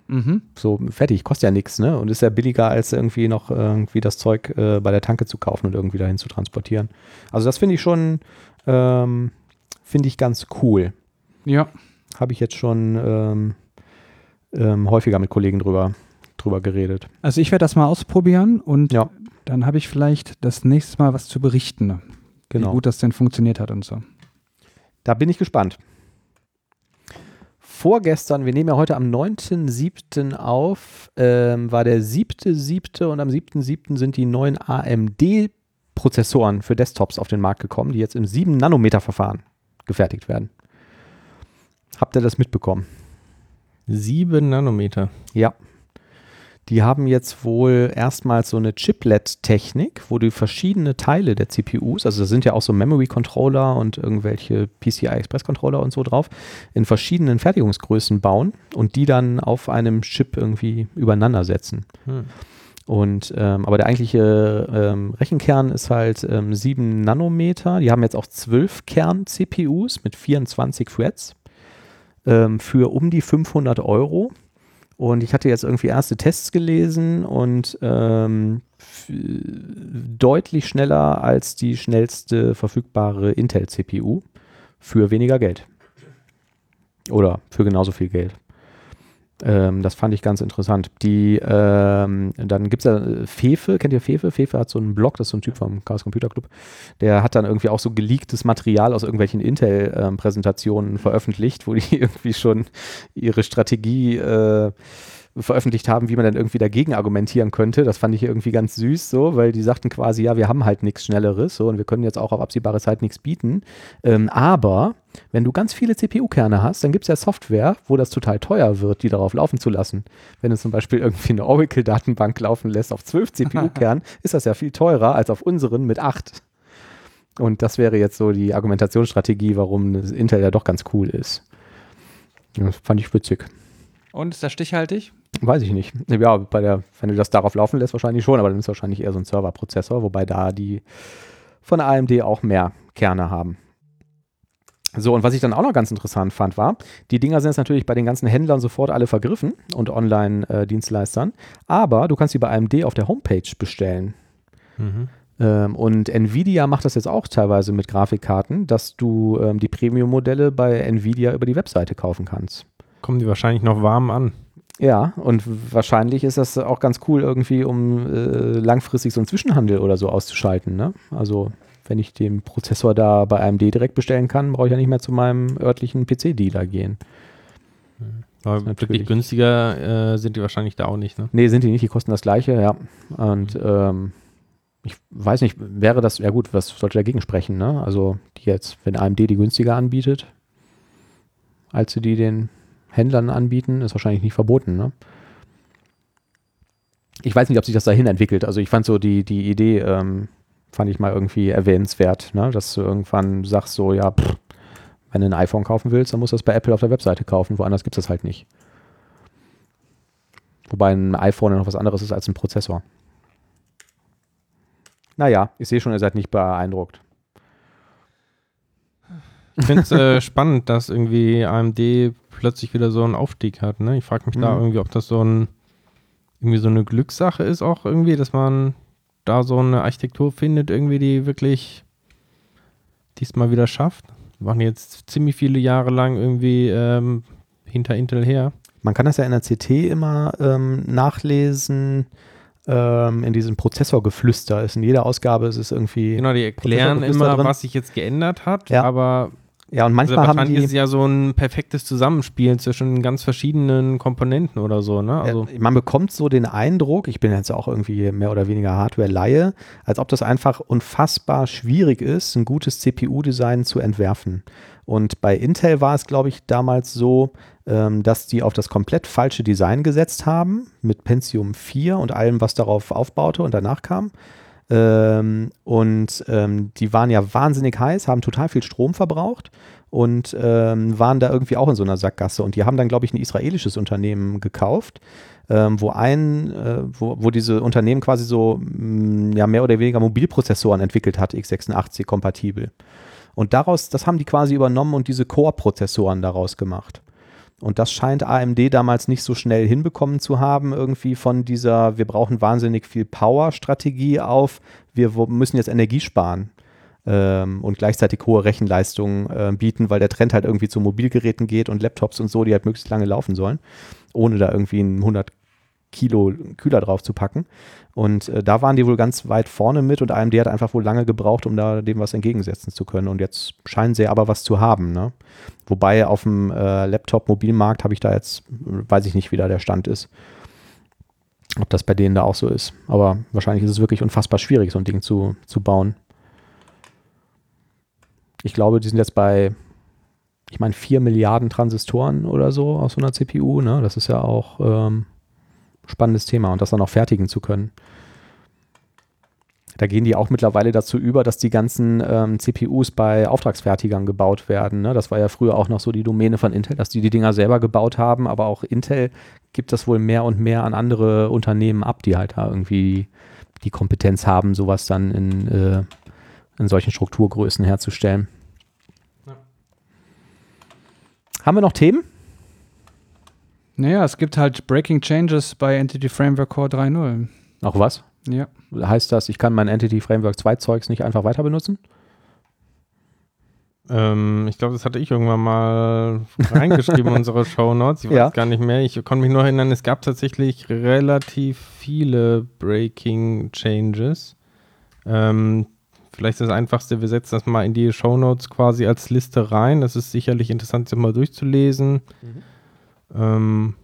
Mhm. So fertig, kostet ja nichts, ne? Und ist ja billiger, als irgendwie noch irgendwie das Zeug äh, bei der Tanke zu kaufen und irgendwie dahin zu transportieren. Also das finde ich schon, ähm, finde ich ganz cool. Ja. Habe ich jetzt schon ähm, ähm, häufiger mit Kollegen drüber, drüber geredet. Also ich werde das mal ausprobieren und Ja. dann habe ich vielleicht das nächste Mal was zu berichten, Genau. wie gut das denn funktioniert hat und so. Da bin ich gespannt. Vorgestern, wir nehmen ja heute am 9.7. auf, ähm, war der 7.7. und am 7.7. sind die neuen AMD-Prozessoren für Desktops auf den Markt gekommen, die jetzt im 7-Nanometer-Verfahren gefertigt werden. Habt ihr das mitbekommen? Sieben Nanometer. Ja. Die haben jetzt wohl erstmals so eine Chiplet-Technik, wo du verschiedene Teile der CPUs, also da sind ja auch so Memory-Controller und irgendwelche PCI-Express-Controller und so drauf, in verschiedenen Fertigungsgrößen bauen und die dann auf einem Chip irgendwie übereinander setzen. Hm. Und ähm, aber der eigentliche ähm, Rechenkern ist halt ähm, 7 Nanometer. Die haben jetzt auch 12 Kern-CPUs mit 24 Threads ähm, für um die 500 Euro. Und ich hatte jetzt irgendwie erste Tests gelesen und ähm, deutlich schneller als die schnellste verfügbare Intel-CPU für weniger Geld. Oder für genauso viel Geld. Ähm, das fand ich ganz interessant. Die, ähm, dann gibt es ja äh, Fefe, kennt ihr Fefe? Fefe hat so einen Blog, das ist so ein Typ vom Chaos Computer Club. Der hat dann irgendwie auch so geleaktes Material aus irgendwelchen Intel-Präsentationen veröffentlicht, wo die irgendwie schon ihre Strategie äh, veröffentlicht haben, wie man dann irgendwie dagegen argumentieren könnte. Das fand ich irgendwie ganz süß so, weil die sagten quasi, ja, wir haben halt nichts Schnelleres so und wir können jetzt auch auf absehbare Zeit nichts bieten. Ähm, aber wenn du ganz viele CPU-Kerne hast, dann gibt es ja Software, wo das total teuer wird, die darauf laufen zu lassen. Wenn du zum Beispiel irgendwie eine Oracle-Datenbank laufen lässt auf 12 CPU-Kernen, ist das ja viel teurer als auf unseren mit 8. Und das wäre jetzt so die Argumentationsstrategie, warum Intel ja doch ganz cool ist. Das fand ich witzig. Und ist das stichhaltig? Weiß ich nicht. Ja, bei der, wenn du das darauf laufen lässt, wahrscheinlich schon, aber dann ist wahrscheinlich eher so ein Serverprozessor, wobei da die von AMD auch mehr Kerne haben. So, und was ich dann auch noch ganz interessant fand, war, die Dinger sind jetzt natürlich bei den ganzen Händlern sofort alle vergriffen und Online-Dienstleistern, aber du kannst sie bei AMD auf der Homepage bestellen. Mhm. Ähm, und Nvidia macht das jetzt auch teilweise mit Grafikkarten, dass du ähm, die Premium-Modelle bei Nvidia über die Webseite kaufen kannst. Kommen die wahrscheinlich noch warm an. Ja, und wahrscheinlich ist das auch ganz cool irgendwie, um äh, langfristig so einen Zwischenhandel oder so auszuschalten. Ne? Also wenn ich den Prozessor da bei AMD direkt bestellen kann, brauche ich ja nicht mehr zu meinem örtlichen PC-Dealer gehen. Aber wirklich günstiger äh, sind die wahrscheinlich da auch nicht. Ne? Nee, sind die nicht, die kosten das gleiche, ja. Und ähm, ich weiß nicht, wäre das, ja gut, was sollte dagegen sprechen, ne? Also die jetzt, wenn AMD die günstiger anbietet, als sie die den Händlern anbieten, ist wahrscheinlich nicht verboten, ne? Ich weiß nicht, ob sich das dahin entwickelt. Also ich fand so die, die Idee, ähm, fand ich mal irgendwie erwähnenswert, ne? Dass du irgendwann sagst so, ja, pff, Wenn du ein iPhone kaufen willst, dann musst du das bei Apple auf der Webseite kaufen. Woanders gibt es das halt nicht. Wobei ein iPhone noch was anderes ist als ein Prozessor. Naja, ich sehe schon, ihr seid nicht beeindruckt. Ich finde es äh, spannend, dass irgendwie AMD plötzlich wieder so einen Aufstieg hat. Ne? Ich frage mich da Mhm. irgendwie, ob das so ein irgendwie so eine Glückssache ist auch irgendwie, dass man da so eine Architektur findet, irgendwie, die wirklich diesmal wieder schafft. Wir waren jetzt ziemlich viele Jahre lang irgendwie ähm, hinter Intel her. Man kann das ja in der CT immer ähm, nachlesen, ähm, in diesem Prozessorgeflüster. Ist in jeder Ausgabe ist es irgendwie. Genau, die erklären immer, was sich jetzt geändert hat, Ja. aber Ja, und also manchmal haben wahrscheinlich die. ist es ja so ein perfektes Zusammenspiel zwischen ganz verschiedenen Komponenten oder so, ne? Also man bekommt so den Eindruck, ich bin jetzt auch irgendwie mehr oder weniger Hardware-Laie, als ob das einfach unfassbar schwierig ist, ein gutes CPU-Design zu entwerfen. Und bei Intel war es, glaube ich, damals so, ähm, dass die auf das komplett falsche Design gesetzt haben, mit Pentium 4 und allem, was darauf aufbaute und danach kam. Ähm, und ähm, die waren ja wahnsinnig heiß, haben total viel Strom verbraucht und ähm, waren da irgendwie auch in so einer Sackgasse. Und die haben dann, glaube ich, ein israelisches Unternehmen gekauft, ähm, wo ein, äh, wo, wo diese Unternehmen quasi so mh, ja mehr oder weniger Mobilprozessoren entwickelt hat, x86 kompatibel. Und daraus, das haben die quasi übernommen und diese Core-Prozessoren daraus gemacht. Und das scheint AMD damals nicht so schnell hinbekommen zu haben, irgendwie von dieser, wir brauchen wahnsinnig viel Power-Strategie auf, wir müssen jetzt Energie sparen ähm, und gleichzeitig hohe Rechenleistungen äh, bieten, weil der Trend halt irgendwie zu Mobilgeräten geht und Laptops und so, die halt möglichst lange laufen sollen, ohne da irgendwie einen 100 Kilo Kühler drauf zu packen. Und äh, da waren die wohl ganz weit vorne mit und AMD hat einfach wohl lange gebraucht, um da dem was entgegensetzen zu können. Und jetzt scheinen sie aber was zu haben. Ne? Wobei auf dem äh, Laptop-Mobilmarkt habe ich da jetzt, weiß ich nicht, wie da der Stand ist. Ob das bei denen da auch so ist. Aber wahrscheinlich ist es wirklich unfassbar schwierig, so ein Ding zu, zu bauen. Ich glaube, die sind jetzt bei, ich meine, 4 Milliarden Transistoren oder so aus so einer CPU. Ne? Das ist ja auch ähm, spannendes Thema und das dann auch fertigen zu können. Da gehen die auch mittlerweile dazu über, dass die ganzen ähm, CPUs bei Auftragsfertigern gebaut werden. Ne? Das war ja früher auch noch so die Domäne von Intel, dass die die Dinger selber gebaut haben, aber auch Intel gibt das wohl mehr und mehr an andere Unternehmen ab, die halt da irgendwie die Kompetenz haben, sowas dann in, äh, in solchen Strukturgrößen herzustellen. Haben wir noch Themen? Naja, es gibt halt Breaking Changes bei Entity Framework Core 3.0. Auch was? Ja. Heißt das, ich kann mein Entity Framework 2 Zeugs nicht einfach weiter benutzen? Ähm, ich glaube, das hatte ich irgendwann mal reingeschrieben in unsere Show Notes. Ich weiß Ja. gar nicht mehr. Ich konnte mich nur erinnern, es gab tatsächlich relativ viele Breaking Changes. Ähm, vielleicht das Einfachste, wir setzen das mal in die Show Notes quasi als Liste rein. Das ist sicherlich interessant, das mal durchzulesen. Ähm,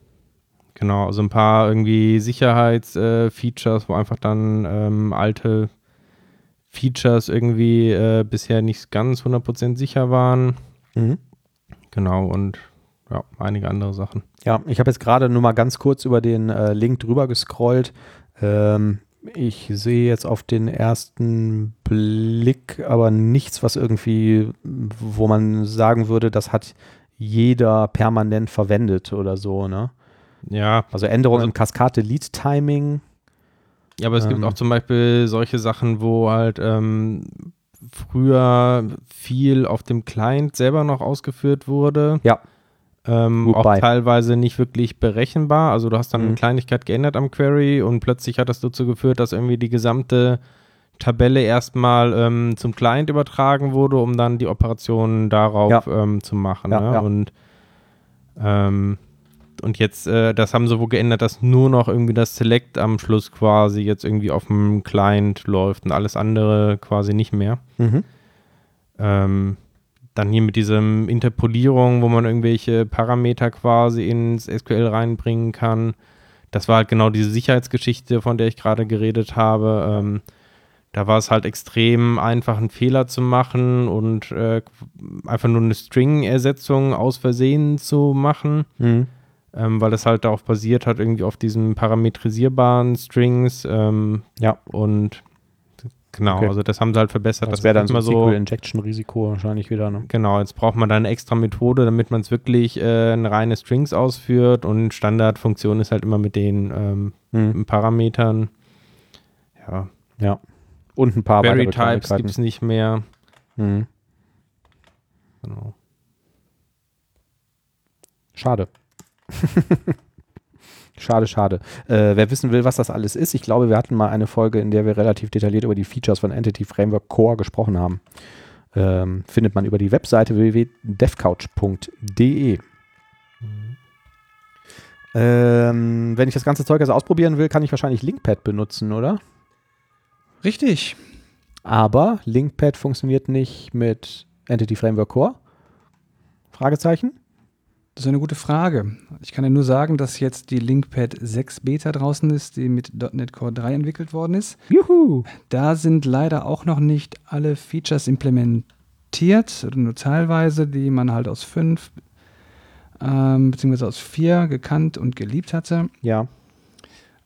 genau, also ein paar irgendwie Sicherheitsfeatures, äh, wo einfach dann ähm, alte Features irgendwie äh, bisher nicht ganz 100% sicher waren. Mhm. Genau, und ja, einige andere Sachen. Ja, ich habe jetzt gerade nur mal ganz kurz über den äh, Link drüber gescrollt. Ähm, ich sehe jetzt auf den ersten Blick aber nichts, was irgendwie, wo man sagen würde, das hat jeder permanent verwendet oder so, ne? Ja, Also Änderungen Ja. im Cascade-Lead-Timing. ja aber es gibt Ähm. auch zum Beispiel solche Sachen, wo halt ähm, früher viel auf dem Client selber noch ausgeführt wurde. Ja. Ähm, auch teilweise nicht wirklich berechenbar. Also du hast dann Mhm. eine Kleinigkeit geändert am Query und plötzlich hat das dazu geführt, dass irgendwie die gesamte Tabelle erstmal ähm, zum Client übertragen wurde, um dann die Operationen darauf ähm, zu machen. Ja, ne? ja. Und, ähm, und jetzt, äh, das haben sie wohl geändert, dass nur noch irgendwie das Select am Schluss quasi jetzt irgendwie auf dem Client läuft und alles andere quasi nicht mehr. Mhm. Ähm, dann hier mit diesem Interpolierung, wo man irgendwelche Parameter quasi ins SQL reinbringen kann. Das war halt genau diese Sicherheitsgeschichte, von der ich gerade geredet habe. Da war es halt extrem einfach, einen Fehler zu machen und äh, einfach nur eine String-Ersetzung aus Versehen zu machen, Mhm. ähm, weil das halt darauf basiert hat, irgendwie auf diesen parametrisierbaren Strings. Ähm, Ja. und Genau, Okay. also das haben sie halt verbessert. Das wäre dann so mehr SQL-Injection-Risiko wahrscheinlich wieder. Ne? Genau, jetzt braucht man da eine extra Methode, damit man es wirklich äh, eine reine Strings ausführt und Standardfunktion ist halt immer mit den ähm, Mhm. Parametern. Ja, Ja. Und ein paar Query weitere Types gibt es nicht mehr. Mhm. Genau. Schade. schade, schade. Äh, wer wissen will, was das alles ist, ich glaube, wir hatten mal eine Folge, in der wir relativ detailliert über die Features von Entity Framework Core gesprochen haben. Ähm, findet man über die Webseite www.devcouch.de. Ähm, wenn ich das ganze Zeug also ausprobieren will, kann ich wahrscheinlich Linkpad benutzen, oder? Richtig. Aber Linkpad funktioniert nicht mit Entity Framework Core? Fragezeichen? Das ist eine gute Frage. Ich kann ja nur sagen, dass jetzt die Linkpad 6 Beta draußen ist, die mit .NET Core 3 entwickelt worden ist. Juhu! Da sind leider auch noch nicht alle Features implementiert, oder nur teilweise, die man halt aus 5 ähm, beziehungsweise aus 4 gekannt und geliebt hatte. Ja.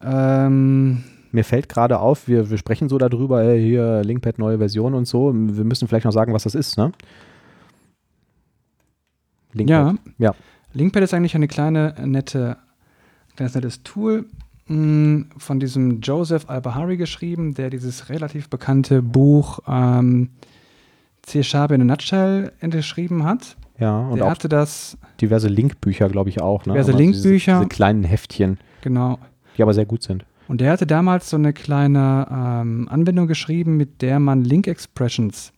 Ähm, Mir fällt gerade auf, wir, wir sprechen so darüber, hier Linkpad neue Version und so. Wir müssen vielleicht noch sagen, was das ist, ne? ja. Ja. Linkpad ist eigentlich eine kleine, nette, kleines nettes Tool mh, von diesem Joseph Al-Bahari geschrieben, der dieses relativ bekannte Buch ähm, C-Sharp in a Nutshell geschrieben hat. Ja, und der auch hatte das, diverse Linkbücher, glaube ich, auch. Ne? Diverse Aber Linkbücher. Diese, diese kleinen Heftchen, genau. die aber sehr gut sind. Und der hatte damals so eine kleine ähm, Anwendung geschrieben, mit der man Link-Expressions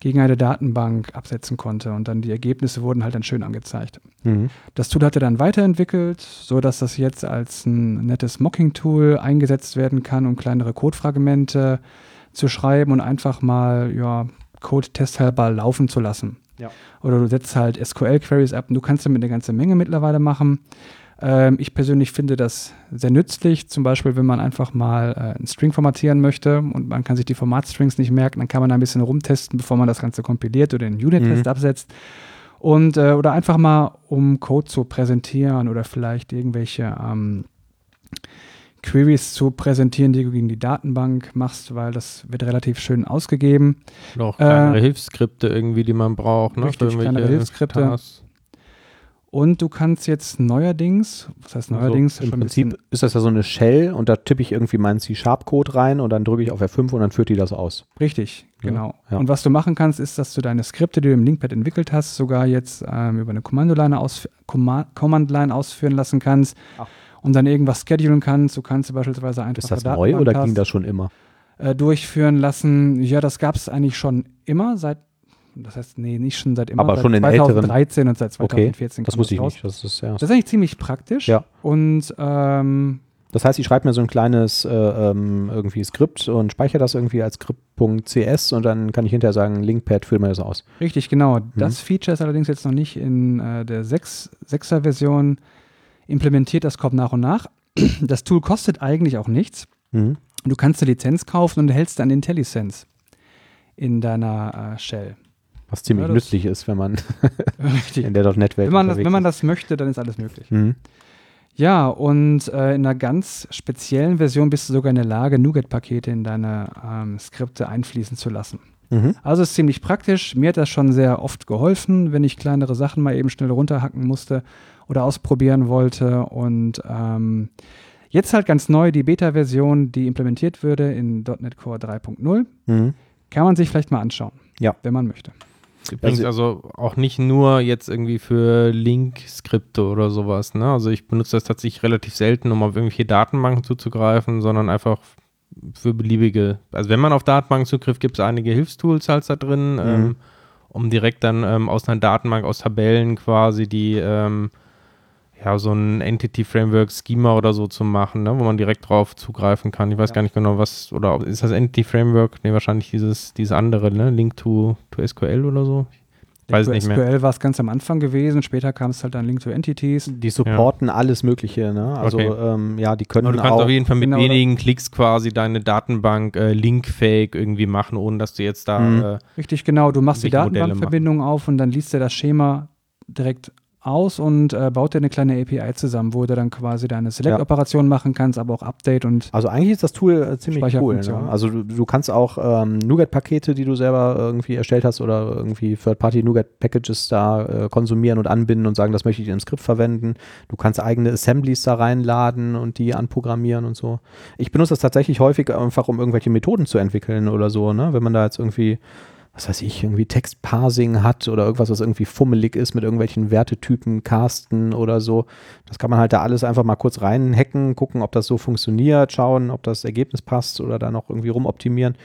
gegen eine Datenbank absetzen konnte. Und dann die Ergebnisse wurden halt dann schön angezeigt. Mhm. Das Tool hat er dann weiterentwickelt, so dass das jetzt als ein nettes Mocking-Tool eingesetzt werden kann, um kleinere Codefragmente zu schreiben und einfach mal ja, Code testhalber laufen zu lassen. Ja. Oder du setzt halt SQL-Queries ab und du kannst damit eine ganze Menge mittlerweile machen. Ähm, ich persönlich finde das sehr nützlich, zum Beispiel, wenn man einfach mal äh, einen String formatieren möchte und man kann sich die Formatstrings nicht merken, dann kann man da ein bisschen rumtesten, bevor man das Ganze kompiliert oder den Unit-Test Mhm. absetzt. Und, äh, oder einfach mal, um Code zu präsentieren oder vielleicht irgendwelche ähm, Queries zu präsentieren, die du gegen die Datenbank machst, weil das wird relativ schön ausgegeben. Auch kleinere Äh, Hilfsskripte irgendwie, die man braucht. Ne? richtig, kleinere Hilfsskripte. Tasks. Und du kannst jetzt neuerdings, was heißt neuerdings? Also Im Prinzip ist das ja so eine Shell und da tippe ich irgendwie meinen C-Sharp-Code rein und dann drücke ich auf F5 und dann führt die das aus. Richtig, genau. ja. Und was du machen kannst, ist, dass du deine Skripte, die du im Linkpad entwickelt hast, sogar jetzt ähm, über eine Kommandoline aus, Command, Command-Line ausführen lassen kannst Ach. und dann irgendwas schedulen kannst. Du kannst beispielsweise einfach Ist das neu oder ging das schon immer? äh, durchführen lassen. Ja, das gab es eigentlich schon immer, seit, das heißt, nee, nicht schon seit immer, Aber seit schon in älteren- 2013 und seit 2014 Das kam wusste ich raus. nicht. Das ist, ja. Das ist eigentlich ziemlich praktisch. Ja. Und ähm, Das heißt, ich schreibe mir so ein kleines äh, ähm, irgendwie Skript und speichere das irgendwie als Skript.cs und dann kann ich hinterher sagen, Linkpad, füll mir das aus. Richtig, genau. Das Feature ist allerdings jetzt noch nicht in äh, der 6, 6er Version implementiert. Das kommt nach und nach. Das Tool kostet eigentlich auch nichts. Mhm. Du kannst eine Lizenz kaufen und erhältst dann IntelliSense in deiner äh, Shell. Was ziemlich Ja, nützlich ist, wenn man in der .NET-Welt Wenn man, das, wenn man das möchte, dann ist alles möglich. Mhm. Ja, und äh, in einer ganz speziellen Version bist du sogar in der Lage, NuGet-Pakete in deine ähm, Skripte einfließen zu lassen. Mhm. Also ist ziemlich praktisch. Mir hat das schon sehr oft geholfen, wenn ich kleinere Sachen mal eben schnell runterhacken musste oder ausprobieren wollte. Und ähm, jetzt halt ganz neu die Beta-Version, die implementiert würde in .NET Core 3.0. Mhm. Kann man sich vielleicht mal anschauen, Ja. wenn man möchte. Übrigens also auch nicht nur jetzt irgendwie für Link-Skripte oder sowas. Ne? Also ich benutze das tatsächlich relativ selten, um auf irgendwelche Datenbanken zuzugreifen, sondern einfach für beliebige. Also wenn man auf Datenbanken zugrifft, gibt es einige Hilfstools halt da drin, ähm, um direkt dann ähm, aus einer Datenbank, aus Tabellen quasi die ähm, ja, so ein Entity Framework Schema oder so zu machen, ne, wo man direkt drauf zugreifen kann. Ich weiß gar nicht genau, was, oder ist das Entity Framework? Ne, wahrscheinlich dieses, dieses andere, ne? Link to, to SQL oder so. Ich weiß es nicht mehr. SQL war es ganz am Anfang gewesen, später kam es halt dann Link to Entities. Die supporten alles Mögliche, ne? Also Okay. ähm, ja, die können Aber du kannst auch. auf jeden Fall mit genau, wenigen Klicks quasi deine Datenbank äh, linkfähig irgendwie machen, ohne dass du jetzt da Mhm. äh, Richtig, genau. Du machst die Datenbankverbindung auf und dann liest er das Schema direkt aus und äh, baut dir eine kleine API zusammen, wo du dann quasi deine Select-Operation machen kannst, aber auch Update und Also eigentlich ist das Tool äh, ziemlich cool. Ne? Also du, du kannst auch ähm, NuGet-Pakete, die du selber irgendwie erstellt hast oder irgendwie Third-Party NuGet-Packages da äh, konsumieren und anbinden und sagen, das möchte ich in einem Skript verwenden. Du kannst eigene Assemblies da reinladen und die anprogrammieren und so. Ich benutze das tatsächlich häufig einfach, um irgendwelche Methoden zu entwickeln oder so, ne? Wenn man da jetzt irgendwie was weiß ich, irgendwie Textparsing hat oder irgendwas, was irgendwie fummelig ist mit irgendwelchen Wertetypen, Casten oder so. Das kann man halt da alles einfach mal kurz reinhacken, gucken, ob das so funktioniert, schauen, ob das Ergebnis passt oder da noch irgendwie rumoptimieren.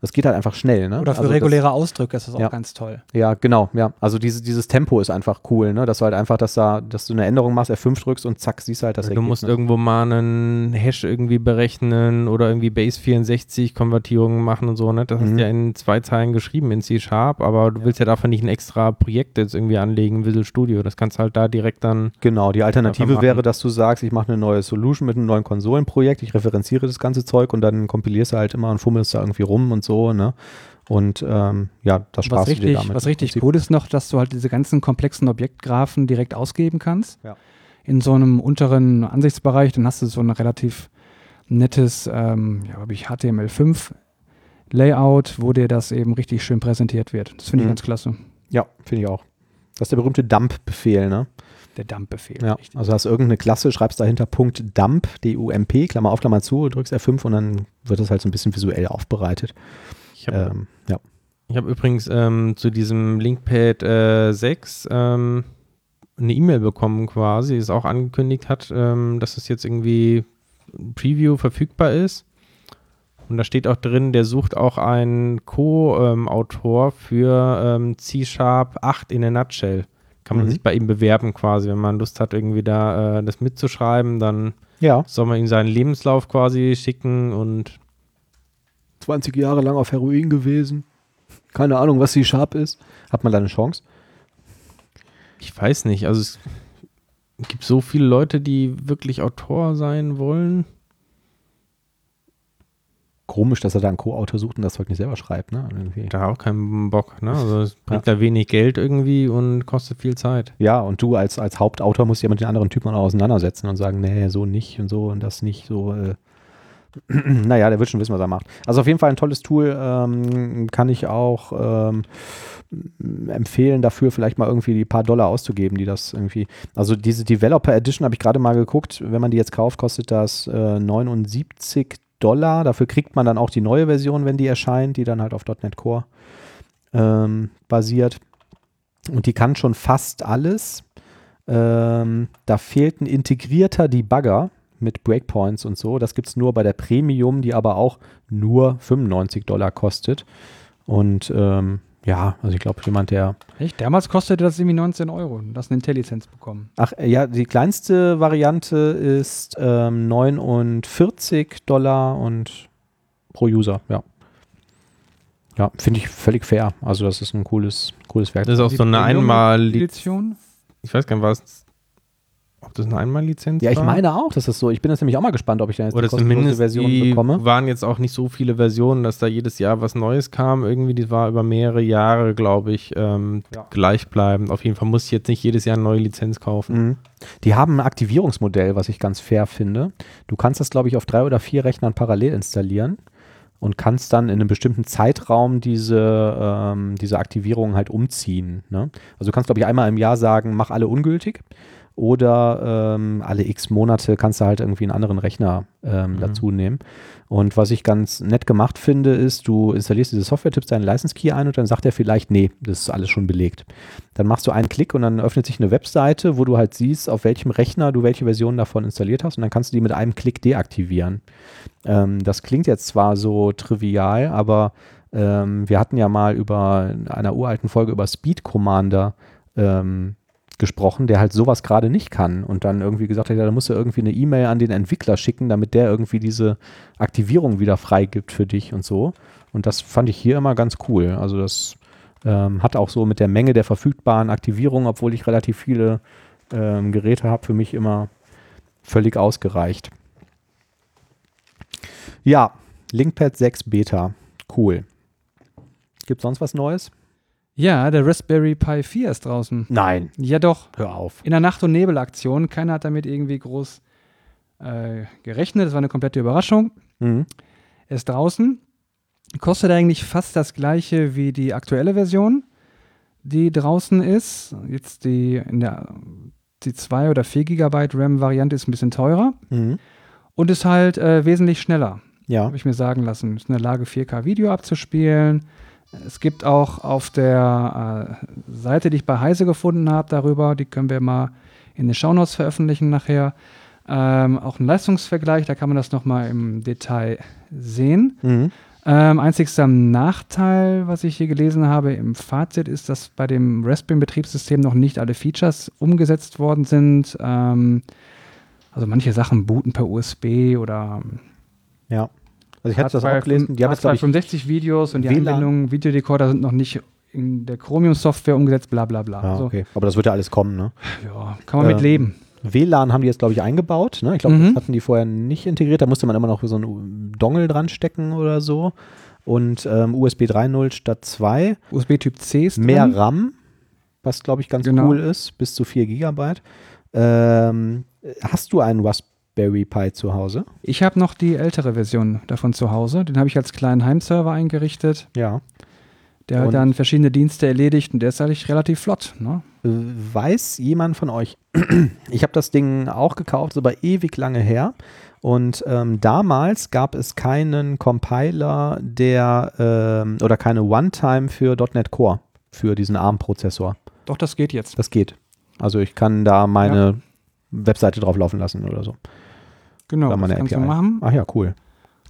Das geht halt einfach schnell, ne? oder für Also das- reguläre Ausdrücke ist das auch Ja. ganz toll. ja, genau, ja. Also diese, dieses Tempo ist einfach cool, ne? Dass du halt einfach, dass da, dass du eine Änderung machst, F5 drückst und zack, siehst halt das du Ergebnis. musst irgendwo mal einen Hash irgendwie berechnen oder irgendwie Base 64 Konvertierungen machen und so, ne? Das hast Mhm. du ja in zwei Zeilen geschrieben in C-Sharp, aber du willst ja dafür nicht ein extra Projekt jetzt irgendwie anlegen, Visual Studio. Das kannst du halt da direkt dann Genau, die Alternative wäre, dass du sagst, ich mache eine neue Solution mit einem neuen Konsolenprojekt, ich referenziere das ganze Zeug und dann kompilierst du halt immer und fummelst da irgendwie rum und so, ne? Und ähm, ja, das Was sparst dir richtig, damit. was richtig gut ist noch, dass du halt diese ganzen komplexen Objektgraphen direkt ausgeben kannst. Ja. In so einem unteren Ansichtsbereich, dann hast du so ein relativ nettes, ähm, ja, glaube ich, HTML5 Layout, wo dir das eben richtig schön präsentiert wird. Das finde ich Mhm. ganz klasse. Ja, finde ich auch. Das ist der berühmte Dump-Befehl, ne? Der Dump-Befehl. Ja, richtig. also hast irgendeine Klasse, schreibst dahinter Punkt Dump, D-U-M-P, Klammer auf, Klammer zu, drückst F5 und dann wird das halt so ein bisschen visuell aufbereitet. Ich habe Ähm, ja. Ich habe übrigens ähm, zu diesem Linkpad äh, 6 ähm, eine E-Mail bekommen quasi, die es auch angekündigt hat, ähm, dass es jetzt irgendwie Preview verfügbar ist. Und da steht auch drin, der sucht auch einen Co-Autor für ähm, C-Sharp 8 in a Nutshell. Kann man Mhm. sich bei ihm bewerben quasi. Wenn man Lust hat, irgendwie da äh, das mitzuschreiben, dann Ja. soll man ihm seinen Lebenslauf quasi schicken und 20 Jahre lang auf Heroin gewesen. Keine Ahnung, was C-Sharp ist. Hat man da eine Chance? Ich weiß nicht, also es gibt so viele Leute, die wirklich Autor sein wollen. Komisch, dass er da einen Co-Autor sucht und das Zeug nicht selber schreibt, ne? Irgendwie. Da auch keinen Bock, ne? Also es bringt da wenig Geld irgendwie und kostet viel Zeit. Ja, und du als, als Hauptautor musst dich ja mit den anderen Typen auch auseinandersetzen und sagen, nee, so nicht und so und das nicht so. Äh. naja, der wird schon wissen, was er macht. Also auf jeden Fall ein tolles Tool, ähm, kann ich auch ähm, empfehlen, dafür vielleicht mal irgendwie die paar Dollar auszugeben, die das irgendwie. Also diese Developer Edition habe ich gerade mal geguckt, wenn man die jetzt kauft, kostet das äh, 79 Dollar. Dafür kriegt man dann auch die neue Version, wenn die erscheint, die dann halt auf .NET Core ähm, basiert. Und die kann schon fast alles. Ähm, da fehlt ein integrierter Debugger mit Breakpoints und so. Das gibt es nur bei der Premium, die aber auch nur 95 Dollar kostet. Und ähm, ja, also ich glaube, jemand, der. Echt? Damals kostete das irgendwie 19 Euro. Du hast eine Intellizenz bekommen. Ach äh, ja, die kleinste Variante ist ähm, 49 Dollar und pro User, ja. Ja, finde ich völlig fair. Also, das ist ein cooles, cooles Werkzeug. Das ist auch so eine einmal Edition. Ich weiß gar nicht, was, ob das eine Einmallizenz Ja, ich war? meine auch, dass das so. Ich bin jetzt nämlich auch mal gespannt, ob ich da jetzt Oder die kostenlose Version bekomme. waren jetzt auch nicht so viele Versionen, dass da jedes Jahr was Neues kam. Irgendwie, die war über mehrere Jahre, glaube ich, ähm, Ja. gleichbleibend. Auf jeden Fall muss ich jetzt nicht jedes Jahr eine neue Lizenz kaufen. Mhm. Die haben ein Aktivierungsmodell, was ich ganz fair finde. Du kannst das, glaube ich, auf drei oder vier Rechnern parallel installieren und kannst dann in einem bestimmten Zeitraum diese, ähm, diese Aktivierung halt umziehen. Ne? Also du kannst, glaube ich, einmal im Jahr sagen, mach alle ungültig. Oder ähm, alle x Monate kannst du halt irgendwie einen anderen Rechner ähm, Mhm. dazu nehmen. Und was ich ganz nett gemacht finde, ist, du installierst diese Software, tippst deinen License Key ein und dann sagt er vielleicht, nee, das ist alles schon belegt. Dann machst du einen Klick und dann öffnet sich eine Webseite, wo du halt siehst, auf welchem Rechner du welche Version davon installiert hast und dann kannst du die mit einem Klick deaktivieren. Ähm, das klingt jetzt zwar so trivial, aber ähm, wir hatten ja mal über in einer uralten Folge über Speed Commander ähm, gesprochen, der halt sowas gerade nicht kann und dann irgendwie gesagt hat, ja, da musst du irgendwie eine E-Mail an den Entwickler schicken, damit der irgendwie diese Aktivierung wieder freigibt für dich und so. Und das fand ich hier immer ganz cool. Also das ähm, hat auch so mit der Menge der verfügbaren Aktivierungen, obwohl ich relativ viele ähm, Geräte habe, für mich immer völlig ausgereicht. Ja, Linkpad 6 Beta. Cool. Gibt sonst was Neues? Ja, der Raspberry Pi 4 ist draußen. Nein, Ja, doch. hör auf. In der Nacht- und Nebelaktion. Keiner hat damit irgendwie groß äh, gerechnet. Das war eine komplette Überraschung. Mhm. Er ist draußen. Kostet eigentlich fast das gleiche wie die aktuelle Version, die draußen ist. Jetzt die in der die 2 oder 4 GB RAM-Variante ist ein bisschen teurer Mhm. und ist halt äh, wesentlich schneller. Ja. habe ich mir sagen lassen. Ist in der Lage, 4K-Video abzuspielen. Es gibt auch auf der äh, Seite, die ich bei Heise gefunden habe, darüber, die können wir mal in den Shownotes veröffentlichen nachher, ähm, auch einen Leistungsvergleich, da kann man das nochmal im Detail sehen. Mhm. Ähm, einzigster Nachteil, was ich hier gelesen habe im Fazit, ist, dass bei dem Raspberry-Betriebssystem noch nicht alle Features umgesetzt worden sind. Ähm, also manche Sachen booten per USB oder Ja. Also ich hatte das auch gelesen. Die haben jetzt, glaube ich, 65 Videos und die WLAN. Anwendungen, Videodecoder sind noch nicht in der Chromium-Software umgesetzt, bla bla bla. Ah, okay. Aber das wird ja alles kommen, ne? ja, kann man Ähm, mit leben. WLAN haben die jetzt, glaube ich, eingebaut. Ne? Ich glaube, Mhm. das hatten die vorher nicht integriert. Da musste man immer noch so einen Dongle dran stecken oder so. Und ähm, USB 3.0 statt 2. USB Typ C ist Mehr drin. RAM, was, glaube ich, ganz Genau. cool ist. Bis zu 4 Gigabyte. Ähm, hast du einen Raspberry Pi zu Hause? Ich habe noch die ältere Version davon zu Hause. Den habe ich als kleinen Heimserver eingerichtet. Ja. Der hat dann verschiedene Dienste erledigt und der ist eigentlich relativ flott. Ne? Weiß jemand von euch? ich habe das Ding auch gekauft, ist aber ewig lange her. Und ähm, damals gab es keinen Compiler, der ähm, oder keine One-Time für .NET Core für diesen ARM-Prozessor. Doch, das geht jetzt. Das geht. Also ich kann da meine Webseite drauf laufen lassen oder so. Genau, das kannst API. du machen. Ach ja, cool.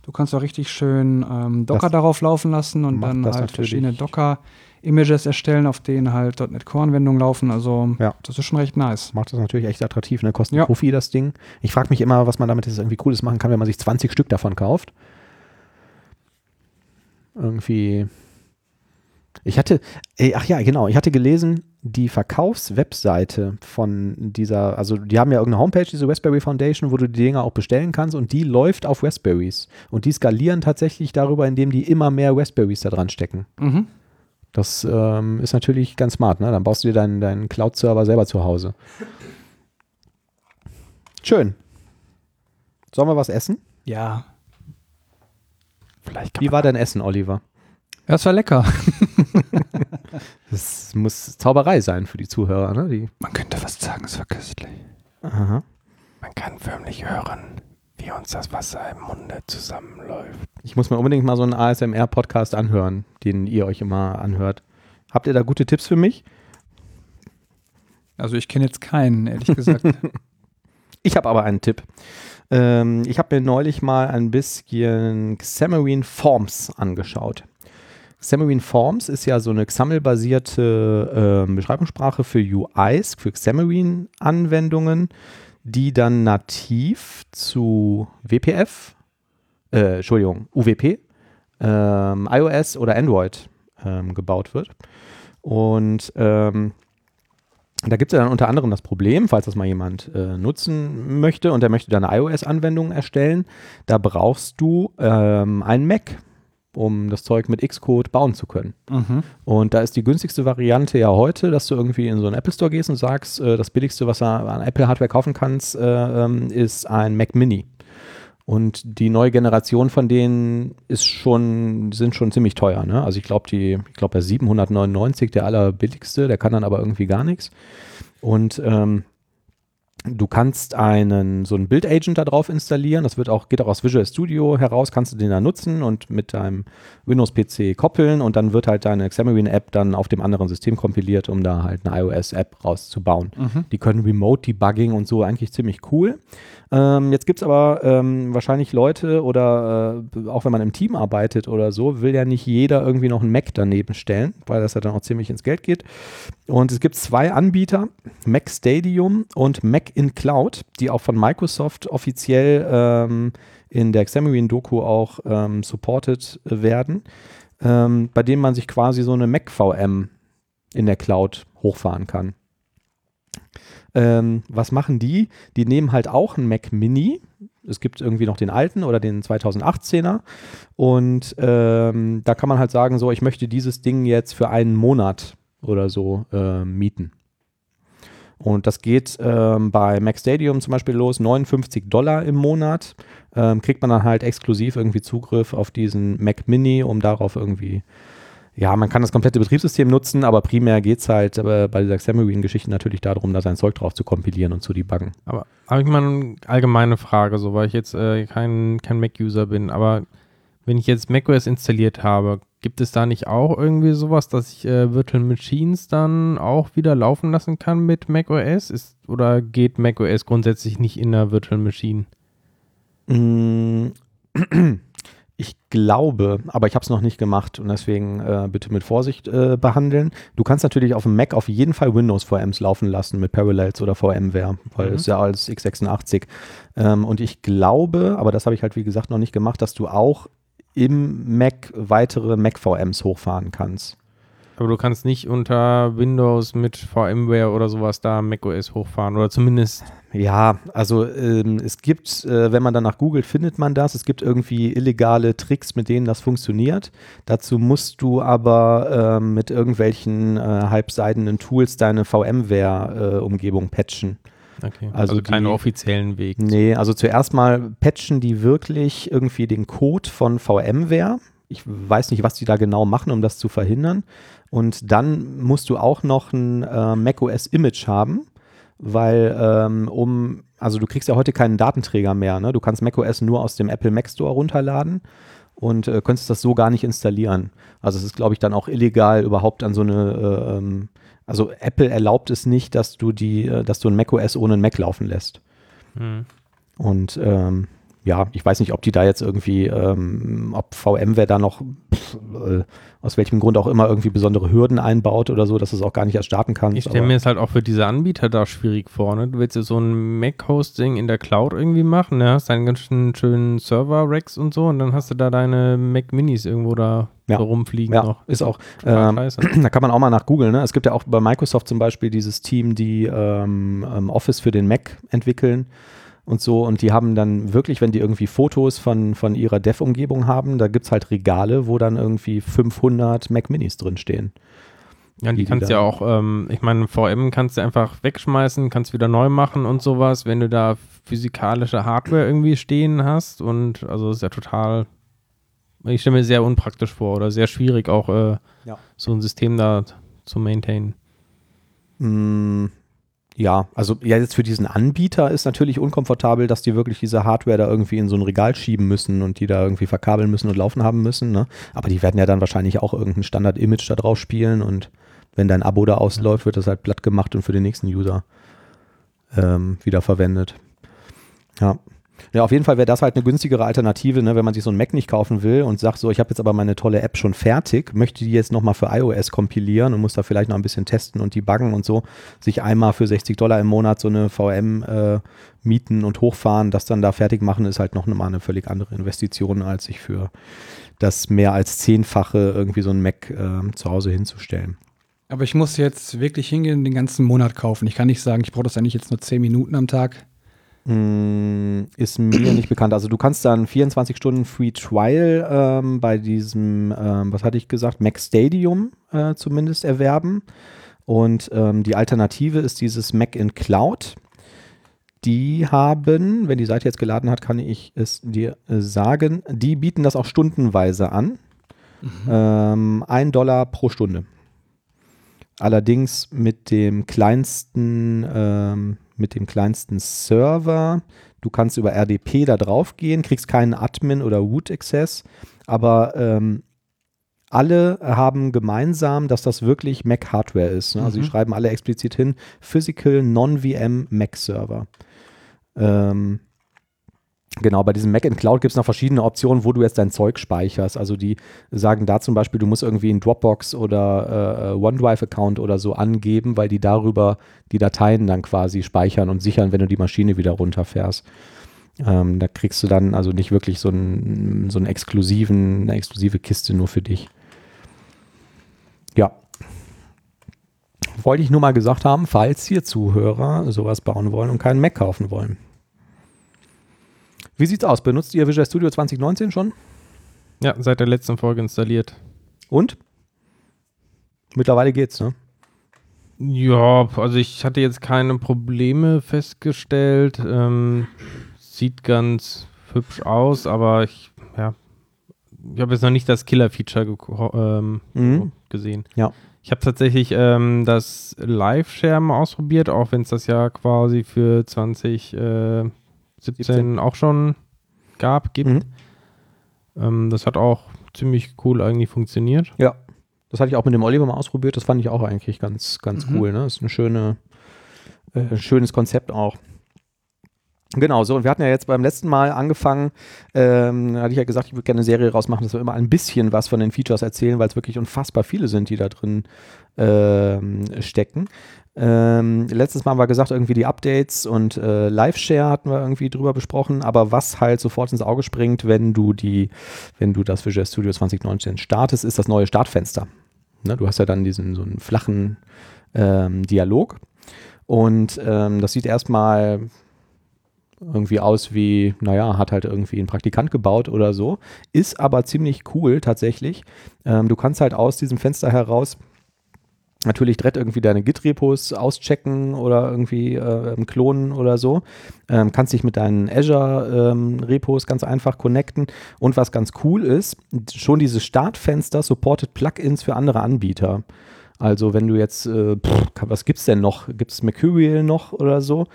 Du kannst auch richtig schön ähm, Docker Das darauf laufen lassen und dann halt natürlich. verschiedene Docker-Images erstellen, auf denen halt .NET Core-Anwendungen laufen. Also Ja. das ist schon recht nice. Macht das natürlich echt attraktiv. Ne? Kostet Ja. ein Profi das Ding. Ich frage mich immer, was man damit jetzt irgendwie Cooles machen kann, wenn man sich 20 Stück davon kauft. Irgendwie. Ich hatte, ey, ach ja, genau, ich hatte gelesen, die Verkaufswebseite von dieser, also die haben ja irgendeine Homepage, diese Raspberry Foundation, wo du die Dinger auch bestellen kannst und die läuft auf Raspberries. Und die skalieren tatsächlich darüber, indem die immer mehr Raspberries da dran stecken. Mhm. Das ähm, ist natürlich ganz smart, ne? Dann baust du dir deinen, deinen Cloud-Server selber zu Hause. Schön. Sollen wir was essen? Ja. Vielleicht Wie war dein Essen, Oliver? Das war lecker. Das muss Zauberei sein für die Zuhörer, ne? Die, Man könnte fast sagen, es war köstlich. aha. man kann förmlich hören, wie uns das Wasser im Munde zusammenläuft. Ich muss mir unbedingt mal so einen ASMR-Podcast anhören, den ihr euch immer anhört. Habt ihr da gute Tipps für mich? Also ich kenne jetzt keinen, ehrlich gesagt. Ich habe aber einen Tipp. Ähm, ich habe mir neulich mal ein bisschen Xamarin Forms angeschaut. Xamarin Forms ist ja so eine XAML-basierte ähm, Beschreibungssprache für UIs, für Xamarin-Anwendungen, die dann nativ zu WPF, äh, Entschuldigung, UWP, ähm, iOS oder Android ähm, gebaut wird. Und ähm, da gibt es ja dann unter anderem das Problem, falls das mal jemand äh, nutzen möchte und der möchte dann eine iOS-Anwendung erstellen, da brauchst du ähm, einen Mac, um das Zeug mit Xcode bauen zu können. mhm. Und da ist die günstigste Variante ja heute, dass du irgendwie in so einen Apple Store gehst und sagst, äh, das billigste, was du an Apple-Hardware kaufen kannst, äh, ähm, ist ein Mac Mini. Und die neue Generation von denen ist schon, sind schon ziemlich teuer. Ne? Also ich glaube, die, ich glaube, der 799, der allerbilligste, der kann dann aber irgendwie gar nichts. Und ähm, du kannst einen, so einen Build-Agent da drauf installieren. Das wird auch, geht auch aus Visual Studio heraus, kannst du den da nutzen und mit deinem Windows-PC koppeln und dann wird halt deine Xamarin-App dann auf dem anderen System kompiliert, um da halt eine iOS-App rauszubauen. Mhm. Die können Remote-Debugging und so eigentlich ziemlich cool. Ähm, jetzt gibt es aber ähm, wahrscheinlich Leute oder äh, auch wenn man im Team arbeitet oder so, will ja nicht jeder irgendwie noch einen Mac daneben stellen, weil das ja dann auch ziemlich ins Geld geht. Und es gibt zwei Anbieter, Mac Stadium und Mac in Cloud, die auch von Microsoft offiziell ähm, in der Xamarin-Doku auch ähm, supported werden, ähm, bei denen man sich quasi so eine Mac VM in der Cloud hochfahren kann. Ähm, was machen die? Die nehmen halt auch einen Mac Mini, Es gibt irgendwie noch den alten oder den 2018er. Und ähm, da kann man halt sagen, so, ich möchte dieses Ding jetzt für einen Monat oder so äh, mieten. Und das geht ähm, bei Mac Stadium zum Beispiel los, 59 Dollar im Monat. Ähm, kriegt man dann halt exklusiv irgendwie Zugriff auf diesen Mac Mini, um darauf irgendwie, ja, man kann das komplette Betriebssystem nutzen, aber primär geht es halt äh, bei dieser Xamarin-Geschichte natürlich darum, da sein Zeug drauf zu kompilieren und zu debuggen. Aber habe ich mal eine allgemeine Frage, so weil ich jetzt äh, kein, kein Mac-User bin, aber wenn ich jetzt macOS installiert habe, Gibt es da nicht auch irgendwie sowas, dass ich äh, Virtual Machines dann auch wieder laufen lassen kann mit macOS? Ist, oder geht macOS grundsätzlich nicht in der Virtual Machine? Mm, ich glaube, aber ich habe es noch nicht gemacht und deswegen äh, bitte mit Vorsicht äh, behandeln. Du kannst natürlich auf dem Mac auf jeden Fall Windows VMs laufen lassen mit Parallels oder VMware, weil mhm. es ja als x86. Ähm, und ich glaube, aber das habe ich halt wie gesagt noch nicht gemacht, dass du auch im Mac weitere Mac-VMs hochfahren kannst. Aber du kannst nicht unter Windows mit VMware oder sowas da macOS hochfahren oder zumindest. Ja, also ähm, es gibt, äh, wenn man danach googelt, findet man das. Es gibt irgendwie illegale Tricks, mit denen das funktioniert. Dazu musst du aber äh, mit irgendwelchen äh, halbseidenen Tools deine VMware-Umgebung äh, patchen. Okay. Also, also keinen offiziellen Weg. Nee, also zuerst mal patchen die wirklich irgendwie den Code von VMware. Ich weiß nicht, was die da genau machen, um das zu verhindern. Und dann musst du auch noch ein äh, macOS Image haben, weil ähm, um, also du kriegst ja heute keinen Datenträger mehr. Ne? Du kannst macOS nur aus dem Apple Mac Store runterladen und äh, könntest das so gar nicht installieren. Also es ist, glaube ich, dann auch illegal, überhaupt an so eine äh, ähm, also Apple erlaubt es nicht, dass du die, äh, dass du ein macOS ohne ein Mac laufen lässt. Mhm. Und ähm, ja, ich weiß nicht, ob die da jetzt irgendwie, ähm, ob VMware da noch pff, äh, aus welchem Grund auch immer irgendwie besondere Hürden einbaut oder so, dass du es auch gar nicht erst starten kannst. Ich stelle mir es halt auch für diese Anbieter da schwierig vor. Ne? Du willst ja so ein Mac-Hosting in der Cloud irgendwie machen, ne? hast deinen ganz schönen Server-Racks und so und dann hast du da deine Mac-Minis irgendwo da ja. so rumfliegen ja, noch. Ist auch. Ähm, da kann man auch mal nach googeln. Ne? Es gibt ja auch bei Microsoft zum Beispiel dieses Team, die ähm, ähm Office für den Mac entwickeln und so. Und die haben dann wirklich, wenn die irgendwie Fotos von, von ihrer Dev-Umgebung haben, da gibt es halt Regale, wo dann irgendwie 500 Mac Minis drinstehen. Ja, die, die kannst du ja auch, ähm, ich meine, VM kannst du einfach wegschmeißen, kannst wieder neu machen und sowas, wenn du da physikalische Hardware irgendwie stehen hast. Und also ist ja total, ich stelle mir sehr unpraktisch vor oder sehr schwierig auch äh, ja. so ein System da zu maintainen. Mm, ja, also ja, jetzt für diesen Anbieter ist natürlich unkomfortabel, dass die wirklich diese Hardware da irgendwie in so ein Regal schieben müssen und die da irgendwie verkabeln müssen und laufen haben müssen. Ne? Aber die werden ja dann wahrscheinlich auch irgendein Standard-Image da drauf spielen und wenn dein Abo da ausläuft, wird das halt platt gemacht und für den nächsten User ähm, wieder verwendet. Ja. Ja, auf jeden Fall wäre das halt eine günstigere Alternative, ne, wenn man sich so ein Mac nicht kaufen will und sagt so, ich habe jetzt aber meine tolle App schon fertig, möchte die jetzt nochmal für iOS kompilieren und muss da vielleicht noch ein bisschen testen und debuggen und so, sich einmal für 60 Dollar im Monat so eine VM äh, mieten und hochfahren, das dann da fertig machen, ist halt noch mal eine völlig andere Investition, als sich für das mehr als zehnfache irgendwie so ein Mac äh, zu Hause hinzustellen. Aber ich muss jetzt wirklich hingehen den ganzen Monat kaufen. Ich kann nicht sagen, ich brauche das eigentlich jetzt nur 10 Minuten am Tag. Mm, ist mir nicht bekannt. Also du kannst dann 24 Stunden Free Trial ähm, bei diesem, ähm, was hatte ich gesagt, Mac Stadium äh, zumindest erwerben. Und ähm, die Alternative ist dieses Mac in Cloud. Die haben, wenn die Seite jetzt geladen hat, kann ich es dir äh, sagen, die bieten das auch stundenweise an. Mhm. Ähm, ein Dollar pro Stunde. Allerdings mit dem kleinsten ähm, mit dem kleinsten Server. Du kannst über RDP da drauf gehen, kriegst keinen Admin oder Root Access, aber ähm, alle haben gemeinsam, dass das wirklich Mac Hardware ist. Ne? Also mhm. die schreiben alle explizit hin, Physical Non-VM Mac Server. Ähm, Genau, bei diesem Mac in Cloud gibt es noch verschiedene Optionen, wo du jetzt dein Zeug speicherst. Also die sagen da zum Beispiel, du musst irgendwie einen Dropbox oder äh, OneDrive-Account oder so angeben, weil die darüber die Dateien dann quasi speichern und sichern, wenn du die Maschine wieder runterfährst. Ähm, da kriegst du dann also nicht wirklich so, einen, so einen exklusiven, eine exklusive Kiste nur für dich. Ja. Wollte ich nur mal gesagt haben, falls hier Zuhörer sowas bauen wollen und keinen Mac kaufen wollen. Wie sieht's aus? Benutzt ihr Visual Studio 2019 schon? Ja, seit der letzten Folge installiert. Und? Mittlerweile geht's, ne? Ja, also ich hatte jetzt keine Probleme festgestellt. Ähm, sieht ganz hübsch aus, aber ich, ja, ich habe jetzt noch nicht das Killer-Feature ähm, Mhm. gesehen. Ja. Ich habe tatsächlich ähm, das Live-Share mal ausprobiert, auch wenn es das ja quasi für 2017 17. auch schon gab, gibt. Mhm. Ähm, das hat auch ziemlich cool eigentlich funktioniert. Ja. Das hatte ich auch mit dem Oliver mal ausprobiert. Das fand ich auch eigentlich ganz, ganz Mhm. cool. Ne? Das ist eine schöne, äh, ein schönes Konzept auch. Genau, so und wir hatten ja jetzt beim letzten Mal angefangen, ähm, hatte ich ja gesagt, ich würde gerne eine Serie rausmachen, dass wir immer ein bisschen was von den Features erzählen, weil es wirklich unfassbar viele sind, die da drin ähm, stecken. Ähm, letztes Mal haben wir gesagt, irgendwie die Updates und äh, Live-Share hatten wir irgendwie drüber besprochen, aber was halt sofort ins Auge springt, wenn du die, wenn du das Visual Studio 2019 startest, ist das neue Startfenster. Ne, du hast ja dann diesen so einen flachen ähm, Dialog und ähm, das sieht erstmal irgendwie aus wie, naja, hat halt irgendwie ein Praktikant gebaut oder so. Ist aber ziemlich cool tatsächlich. Ähm, du kannst halt aus diesem Fenster heraus natürlich direkt irgendwie deine Git-Repos auschecken oder irgendwie äh, klonen oder so. Ähm, kannst dich mit deinen Azure-Repos ganz einfach connecten. Und was ganz cool ist, schon dieses Startfenster supportet Plugins für andere Anbieter. Also wenn du jetzt, äh, pff, was gibt's denn noch? Gibt's Mercurial noch oder so?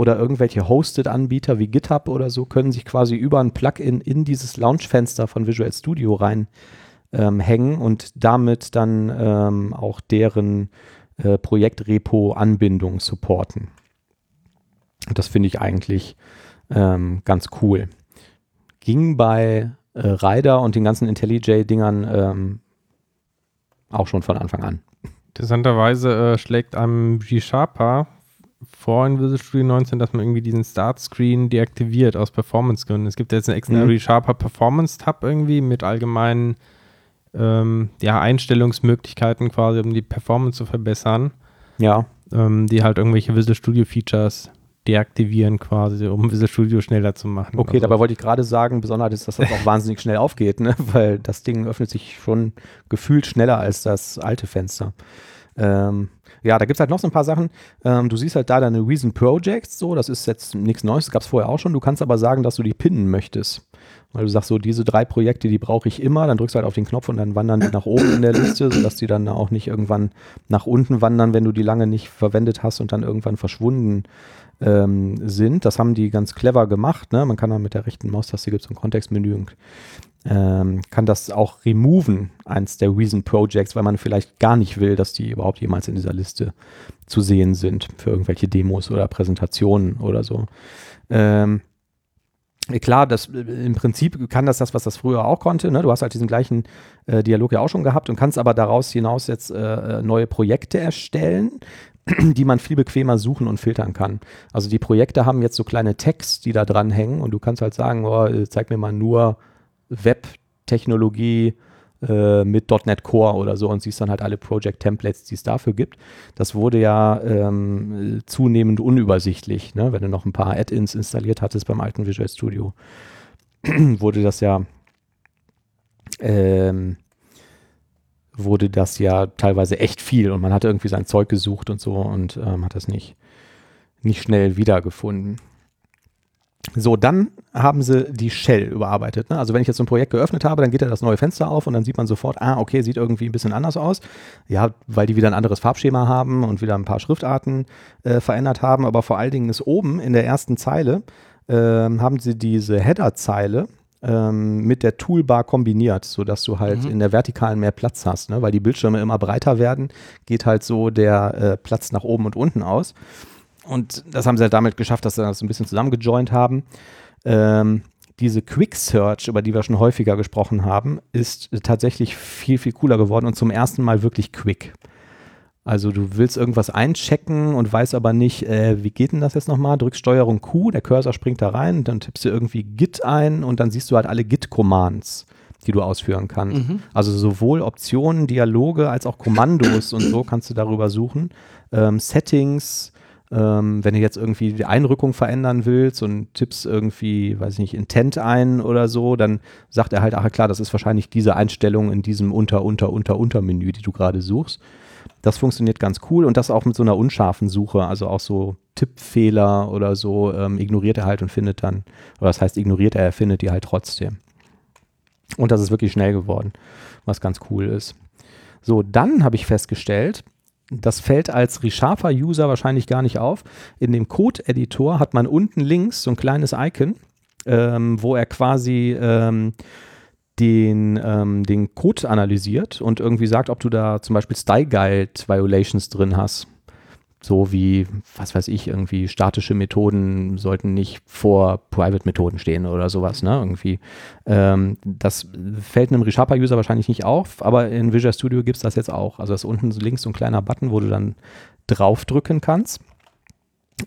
Oder irgendwelche Hosted-Anbieter wie GitHub oder so können sich quasi über ein Plugin in dieses Launchfenster von Visual Studio rein ähm, hängen und damit dann ähm, auch deren äh, Projektrepo-Anbindung supporten. Das finde ich eigentlich ähm, ganz cool. Ging bei äh, Rider und den ganzen IntelliJ-Dingern ähm, auch schon von Anfang an. Interessanterweise äh, schlägt einem G-Sharper vor in Visual Studio 19, dass man irgendwie diesen Start-Screen deaktiviert aus Performance-Gründen. Es gibt jetzt einen extra Mhm. Resharper Performance-Tab irgendwie mit allgemeinen ähm, ja, Einstellungsmöglichkeiten quasi, um die Performance zu verbessern, Ja, ähm, die halt irgendwelche Visual Studio Features deaktivieren quasi, um Visual Studio schneller zu machen. okay, Also, dabei wollte ich gerade sagen, besonders ist, dass das auch wahnsinnig schnell aufgeht, ne? weil das Ding öffnet sich schon gefühlt schneller als das alte Fenster. Ähm, ja, da gibt es halt noch so ein paar Sachen. Ähm, du siehst halt da deine Reason Projects, so, das ist jetzt nichts Neues, das gab es vorher auch schon. Du kannst aber sagen, dass du die pinnen möchtest. Weil du sagst so, diese drei Projekte, die brauche ich immer, dann drückst du halt auf den Knopf und dann wandern die nach oben in der Liste, sodass die dann auch nicht irgendwann nach unten wandern, wenn du die lange nicht verwendet hast und dann irgendwann verschwunden ähm, sind. Das haben die ganz clever gemacht. Ne? Man kann dann mit der rechten Maustaste gibt es ein Kontextmenü und ähm, kann das auch removen, eins der Reason Projects, weil man vielleicht gar nicht will, dass die überhaupt jemals in dieser Liste zu sehen sind für irgendwelche Demos oder Präsentationen oder so. Ähm, Klar, das, im Prinzip kann das das, was das früher auch konnte. Ne? Du hast halt diesen gleichen äh, Dialog ja auch schon gehabt und kannst aber daraus hinaus jetzt äh, neue Projekte erstellen, die man viel bequemer suchen und filtern kann. Also die Projekte haben jetzt so kleine Tags, die da dran hängen und du kannst halt sagen, oh, äh, zeig mir mal nur Web-Technologie äh, mit .NET Core oder so und siehst dann halt alle Project-Templates, die es dafür gibt. Das wurde ja ähm, zunehmend unübersichtlich, ne? wenn du noch ein paar Add-ins installiert hattest beim alten Visual Studio, wurde das ja ähm, wurde das ja teilweise echt viel und man hat irgendwie sein Zeug gesucht und so und ähm, hat das nicht, nicht schnell wiedergefunden. So, dann haben sie die Shell überarbeitet. Ne? Also wenn ich jetzt so ein Projekt geöffnet habe, dann geht ja das neue Fenster auf und dann sieht man sofort, ah, okay, sieht irgendwie ein bisschen anders aus. Ja, weil die wieder ein anderes Farbschema haben und wieder ein paar Schriftarten äh, verändert haben. Aber vor allen Dingen ist oben in der ersten Zeile, ähm, haben sie diese Header-Zeile ähm, mit der Toolbar kombiniert, sodass du halt Mhm. in der Vertikalen mehr Platz hast. Ne? Weil die Bildschirme immer breiter werden, geht halt so der äh, Platz nach oben und unten aus. Und das haben sie halt damit geschafft, dass sie das ein bisschen zusammengejoint haben. Ähm, diese Quick Search, über die wir schon häufiger gesprochen haben, ist tatsächlich viel, viel cooler geworden und zum ersten Mal wirklich quick. Also du willst irgendwas einchecken und weißt aber nicht, äh, wie geht denn das jetzt nochmal? Drückst Steuerung Q, der Cursor springt da rein, dann tippst du irgendwie Git ein und dann siehst du halt alle Git-Commands, die du ausführen kannst. Mhm. Also sowohl Optionen, Dialoge als auch Kommandos und so kannst du darüber suchen. Ähm, Settings, Ähm, wenn du jetzt irgendwie die Einrückung verändern willst und tippst irgendwie, weiß ich nicht, Intent ein oder so, dann sagt er halt, ach klar, das ist wahrscheinlich diese Einstellung in diesem Unter, Unter, Unter, Unter-Menü, die du gerade suchst. Das funktioniert ganz cool und das auch mit so einer unscharfen Suche, also auch so Tippfehler oder so ähm, ignoriert er halt und findet dann, oder das heißt ignoriert er, er findet die halt trotzdem. Und das ist wirklich schnell geworden, was ganz cool ist. So, dann habe ich festgestellt, das fällt als ReSharper-User wahrscheinlich gar nicht auf. In dem Code-Editor hat man unten links so ein kleines Icon, ähm, wo er quasi ähm, den, ähm, den Code analysiert und irgendwie sagt, ob du da zum Beispiel Style Guide Violations drin hast so wie, was weiß ich, irgendwie statische Methoden sollten nicht vor Private-Methoden stehen oder sowas, ne? Irgendwie. Ähm, das fällt einem ReSharper-User wahrscheinlich nicht auf, aber in Visual Studio gibt es das jetzt auch. Also das ist unten links so ein kleiner Button, wo du dann draufdrücken kannst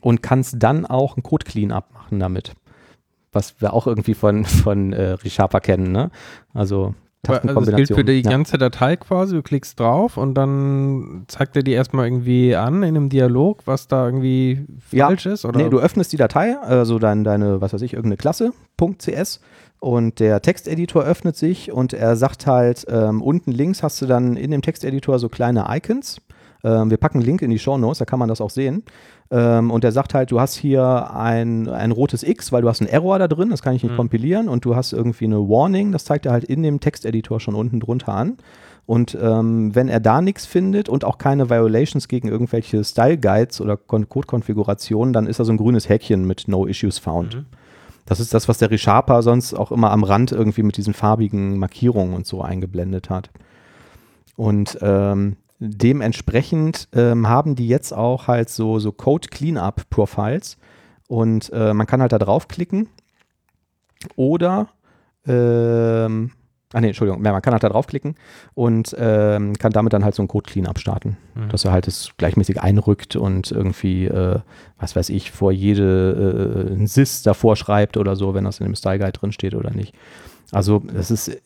und kannst dann auch einen Code-Cleanup machen damit. Was wir auch irgendwie von, von äh, ReSharper kennen, ne? Also also das gilt für die ja. ganze Datei quasi, du klickst drauf und dann zeigt er dir erstmal irgendwie an in einem Dialog, was da irgendwie falsch ja. ist? Oder? Nee, du öffnest die Datei, also dein, deine, was weiß ich, irgendeine Klasse, .cs und der Texteditor öffnet sich und er sagt halt, ähm, unten links hast du dann in dem Texteditor so kleine Icons. Ähm, wir packen einen Link in die Show Notes, da kann man das auch sehen. Ähm, und er sagt halt, du hast hier ein, ein rotes X, weil du hast einen Error da drin, das kann ich nicht mhm. kompilieren. Und du hast irgendwie eine Warning, das zeigt er halt in dem Texteditor schon unten drunter an. Und ähm, wenn er da nichts findet und auch keine Violations gegen irgendwelche Style Guides oder Code-Konfigurationen, dann ist da so ein grünes Häkchen mit No Issues Found. Mhm. Das ist das, was der ReSharper sonst auch immer am Rand irgendwie mit diesen farbigen Markierungen und so eingeblendet hat. Und ähm, dementsprechend ähm, haben die jetzt auch halt so, so Code Cleanup Profiles und äh, man kann halt da draufklicken oder ähm, Ah nee, Entschuldigung, ja, man kann halt da draufklicken und ähm, kann damit dann halt so einen Code Cleanup starten, mhm. dass er halt es gleichmäßig einrückt und irgendwie, äh, was weiß ich, vor jede äh, ein Sys davor schreibt oder so, wenn das in dem Style Guide drin steht oder nicht. Also es ist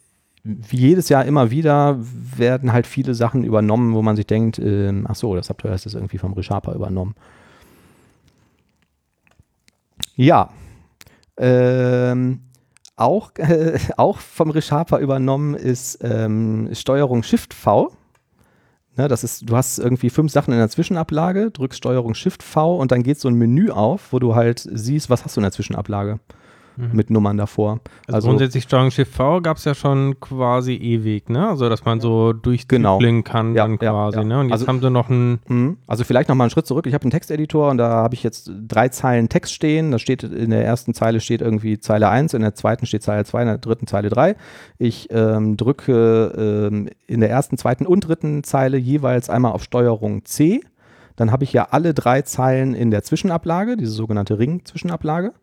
jedes Jahr immer wieder werden halt viele Sachen übernommen, wo man sich denkt, äh, ach so, das habt ihr erst irgendwie vom ReSharper übernommen. Ja, ähm, auch, äh, auch vom ReSharper übernommen ist ähm, Steuerung Shift V. Ne, das ist, du hast irgendwie fünf Sachen in der Zwischenablage, drückst Steuerung Shift V und dann geht so ein Menü auf, wo du halt siehst, was hast du in der Zwischenablage mhm. mit Nummern davor. Also, also grundsätzlich Steuerung Shift V gab es ja schon quasi ewig, ne? Also dass man so durchzügeln genau. kann ja, dann quasi, ja, ja. ne? Und jetzt also, haben sie noch ein mhm. Also vielleicht nochmal einen Schritt zurück. Ich habe einen Texteditor und da habe ich jetzt drei Zeilen Text stehen. Da steht in der ersten Zeile steht irgendwie Zeile 1, in der zweiten steht Zeile 2, in der dritten Zeile 3. Ich ähm, drücke ähm, in der ersten, zweiten und dritten Zeile jeweils einmal auf Steuerung C dann habe ich ja alle drei Zeilen in der Zwischenablage, diese sogenannte Ring-Zwischenablage.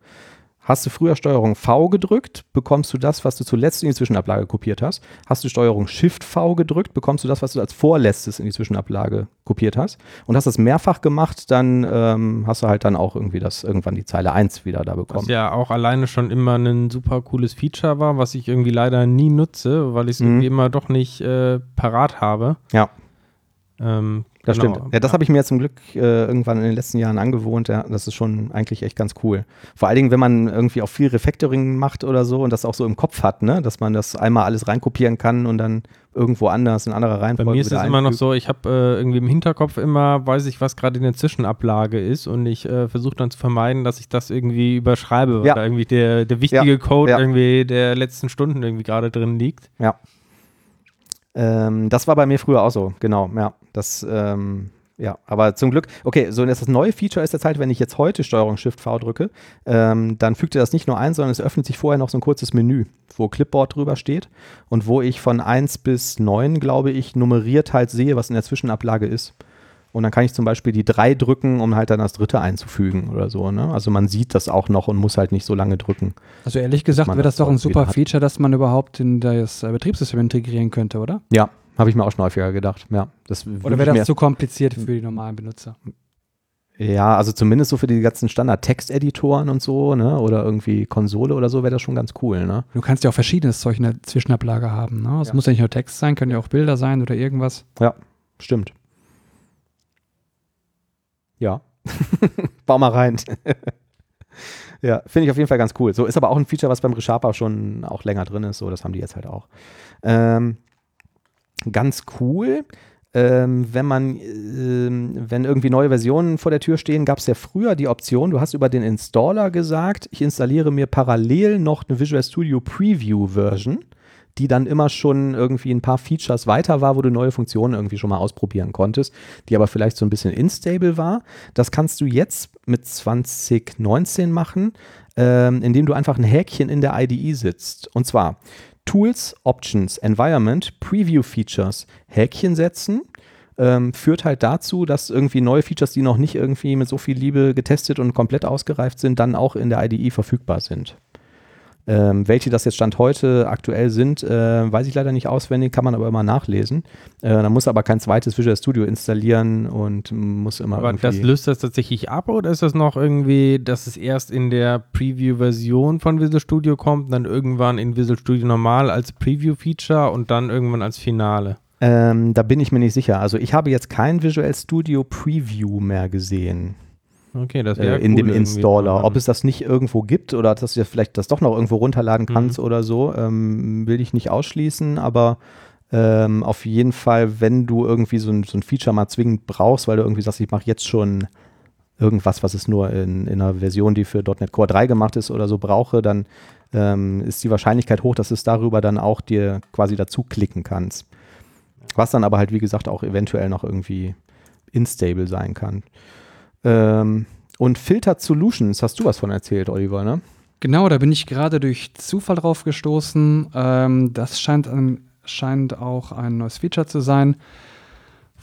Hast du früher Steuerung V gedrückt, bekommst du das, was du zuletzt in die Zwischenablage kopiert hast. Hast du Steuerung Shift V gedrückt, bekommst du das, was du als vorletztes in die Zwischenablage kopiert hast. Und hast das mehrfach gemacht, dann ähm, hast du halt dann auch irgendwie das irgendwann die Zeile 1 wieder da bekommen. Was ja auch alleine schon immer ein super cooles Feature war, was ich irgendwie leider nie nutze, weil ich es mhm. irgendwie immer doch nicht äh, parat habe. Ja. Ähm, das genau. stimmt. Ja, das ja. habe ich mir zum Glück äh, irgendwann in den letzten Jahren angewohnt. Ja, das ist schon eigentlich echt ganz cool. Vor allen Dingen, wenn man irgendwie auch viel Refactoring macht oder so und das auch so im Kopf hat, ne? dass man das einmal alles reinkopieren kann und dann irgendwo anders in anderer Reihenfolge. Bei mir ist es immer noch so, ich habe äh, irgendwie im Hinterkopf immer, weiß ich, was gerade in der Zwischenablage ist und ich äh, versuche dann zu vermeiden, dass ich das irgendwie überschreibe, weil ja. da irgendwie der, der wichtige Code irgendwie der letzten Stunden irgendwie gerade drin liegt. Ja. Ähm, das war bei mir früher auch so, genau, ja. Das, ähm, ja, aber zum Glück, okay, so das neue Feature ist jetzt halt, wenn ich jetzt heute Steuerung Shift V drücke, ähm, dann fügt er das nicht nur ein, sondern es öffnet sich vorher noch so ein kurzes Menü, wo Clipboard drüber steht und wo ich von 1 bis 9, glaube ich, nummeriert halt sehe, was in der Zwischenablage ist. Und dann kann ich zum Beispiel die 3 drücken, um halt dann das dritte einzufügen oder so. Ne? Also man sieht das auch noch und muss halt nicht so lange drücken. Also ehrlich gesagt wäre das doch ein super Feature, dass man überhaupt in das äh, Betriebssystem integrieren könnte, oder? Ja, habe ich mir auch schon häufiger gedacht. Ja, das Oder wäre das zu kompliziert für die normalen Benutzer? Ja, also zumindest so für die ganzen Standard-Texteditoren und so, ne? Oder irgendwie Konsole oder so wäre das schon ganz cool, ne? Du kannst ja auch verschiedenes Zeug in der Zwischenablage haben, ne? Es ja. muss ja nicht nur Text sein, können ja auch Bilder sein oder irgendwas. Ja, stimmt. Ja. Bau mal rein. ja, finde ich auf jeden Fall ganz cool. So ist aber auch ein Feature, was beim ReSharper schon auch länger drin ist. So, das haben die jetzt halt auch. Ähm, ganz cool. Ähm, wenn man, ähm, wenn irgendwie neue Versionen vor der Tür stehen, gab es ja früher die Option, du hast über den Installer gesagt, ich installiere mir parallel noch eine Visual Studio Preview Version die dann immer schon irgendwie ein paar Features weiter war, wo du neue Funktionen irgendwie schon mal ausprobieren konntest, die aber vielleicht so ein bisschen instable war. Das kannst du jetzt mit 2019 machen, ähm, indem du einfach ein Häkchen in der IDE sitzt. Und zwar Tools, Options, Environment, Preview Features, Häkchen setzen. Ähm, führt halt dazu, dass irgendwie neue Features, die noch nicht irgendwie mit so viel Liebe getestet und komplett ausgereift sind, dann auch in der IDE verfügbar sind. Ähm, welche das jetzt Stand heute aktuell sind, äh, weiß ich leider nicht auswendig, kann man aber immer nachlesen. Äh, dann muss aber kein zweites Visual Studio installieren und muss immer. Aber das löst das tatsächlich ab oder ist das noch irgendwie, dass es erst in der Preview-Version von Visual Studio kommt, dann irgendwann in Visual Studio normal als Preview-Feature und dann irgendwann als Finale? Ähm, da bin ich mir nicht sicher. Also ich habe jetzt kein Visual Studio Preview mehr gesehen. Okay, das äh, in cool dem Installer. Ob es das nicht irgendwo gibt oder dass du vielleicht das doch noch irgendwo runterladen kannst mhm. oder so, ähm, will ich nicht ausschließen, aber ähm, auf jeden Fall, wenn du irgendwie so ein, so ein Feature mal zwingend brauchst, weil du irgendwie sagst, ich mache jetzt schon irgendwas, was es nur in, in, einer Version, die für .NET Core 3 gemacht ist oder so brauche, dann ähm, ist die Wahrscheinlichkeit hoch, dass es darüber dann auch dir quasi dazu klicken kannst. Was dann aber halt, wie gesagt, auch eventuell noch irgendwie instable sein kann. Ähm, und Filtered Solutions, hast du was von erzählt, Oliver, ne? Genau, da bin ich gerade durch Zufall drauf gestoßen. Ähm, das scheint, ein, scheint auch ein neues Feature zu sein,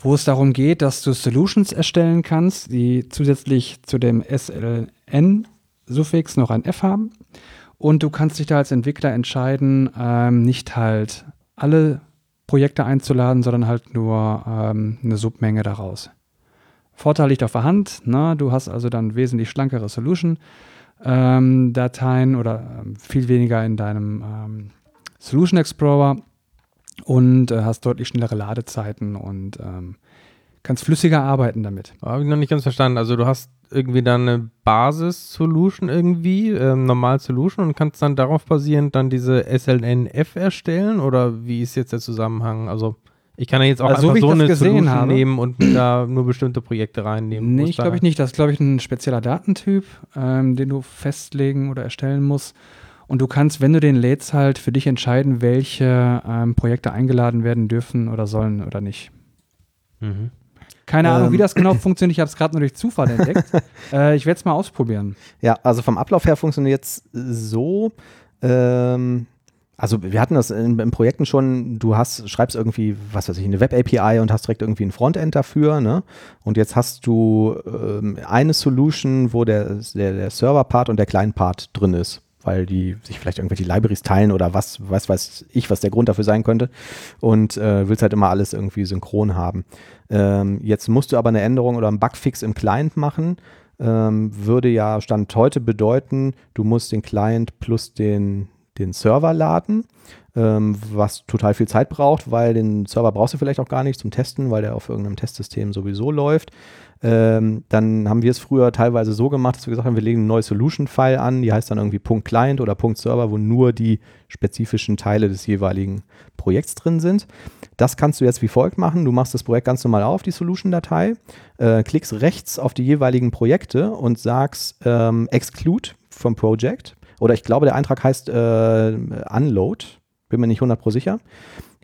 wo es darum geht, dass du Solutions erstellen kannst, die zusätzlich zu dem SLN-Suffix noch ein F haben. Und du kannst dich da als Entwickler entscheiden, ähm, nicht halt alle Projekte einzuladen, sondern halt nur ähm, eine Submenge daraus. Vorteil liegt auf der Hand. Ne? Du hast also dann wesentlich schlankere Solution-Dateien ähm, oder ähm, viel weniger in deinem ähm, Solution Explorer und äh, hast deutlich schnellere Ladezeiten und ähm, kannst flüssiger arbeiten damit. Habe ich noch nicht ganz verstanden. Also du hast irgendwie dann eine Basis-Solution irgendwie, ähm, Normal-Solution und kannst dann darauf basierend dann diese SLNF erstellen oder wie ist jetzt der Zusammenhang? Also ich kann ja jetzt auch also einfach so, so eine Solution habe. nehmen und da nur bestimmte Projekte reinnehmen. Nee, ich glaube ich nicht. Das ist, glaube ich, ein spezieller Datentyp, ähm, den du festlegen oder erstellen musst. Und du kannst, wenn du den lädst, halt für dich entscheiden, welche ähm, Projekte eingeladen werden dürfen oder sollen oder nicht. Mhm. Keine ähm. Ahnung, wie das genau funktioniert. Ich habe es gerade nur durch Zufall entdeckt. äh, ich werde es mal ausprobieren. Ja, also vom Ablauf her funktioniert es so. Ähm, also wir hatten das in, in, Projekten schon, du hast, schreibst irgendwie, was weiß ich, eine Web-API und hast direkt irgendwie ein Frontend dafür, ne? Und jetzt hast du ähm, eine Solution, wo der, der, der Server-Part und der Client-Part drin ist, weil die sich vielleicht irgendwelche Libraries teilen oder was, was weiß ich, was der Grund dafür sein könnte. Und äh, willst halt immer alles irgendwie synchron haben. Ähm, jetzt musst du aber eine Änderung oder einen Bugfix im Client machen. Ähm, würde ja Stand heute bedeuten, du musst den Client plus den den Server laden, ähm, was total viel Zeit braucht, weil den Server brauchst du vielleicht auch gar nicht zum Testen, weil der auf irgendeinem Testsystem sowieso läuft. Ähm, dann haben wir es früher teilweise so gemacht, dass wir gesagt haben, wir legen ein neues Solution-File an, die heißt dann irgendwie .client oder .server, wo nur die spezifischen Teile des jeweiligen Projekts drin sind. Das kannst du jetzt wie folgt machen. Du machst das Projekt ganz normal auf, die Solution-Datei, äh, klickst rechts auf die jeweiligen Projekte und sagst ähm, Exclude vom Project oder ich glaube, der Eintrag heißt äh, Unload. Bin mir nicht 100% sicher.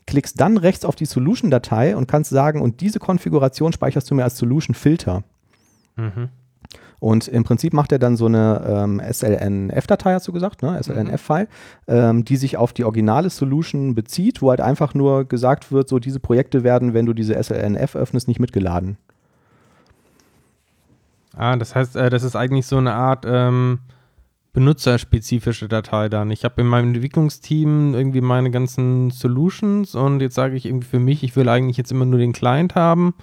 Klickst dann rechts auf die Solution-Datei und kannst sagen, und diese Konfiguration speicherst du mir als Solution-Filter. Mhm. Und im Prinzip macht er dann so eine ähm, SLNF-Datei, hast du gesagt, ne? SLNF-File, ähm, die sich auf die originale Solution bezieht, wo halt einfach nur gesagt wird, so diese Projekte werden, wenn du diese SLNF öffnest, nicht mitgeladen. Ah, das heißt, äh, das ist eigentlich so eine Art ähm, benutzerspezifische Datei dann. Ich habe in meinem Entwicklungsteam irgendwie meine ganzen Solutions und jetzt sage ich irgendwie für mich, ich will eigentlich jetzt immer nur den Client haben,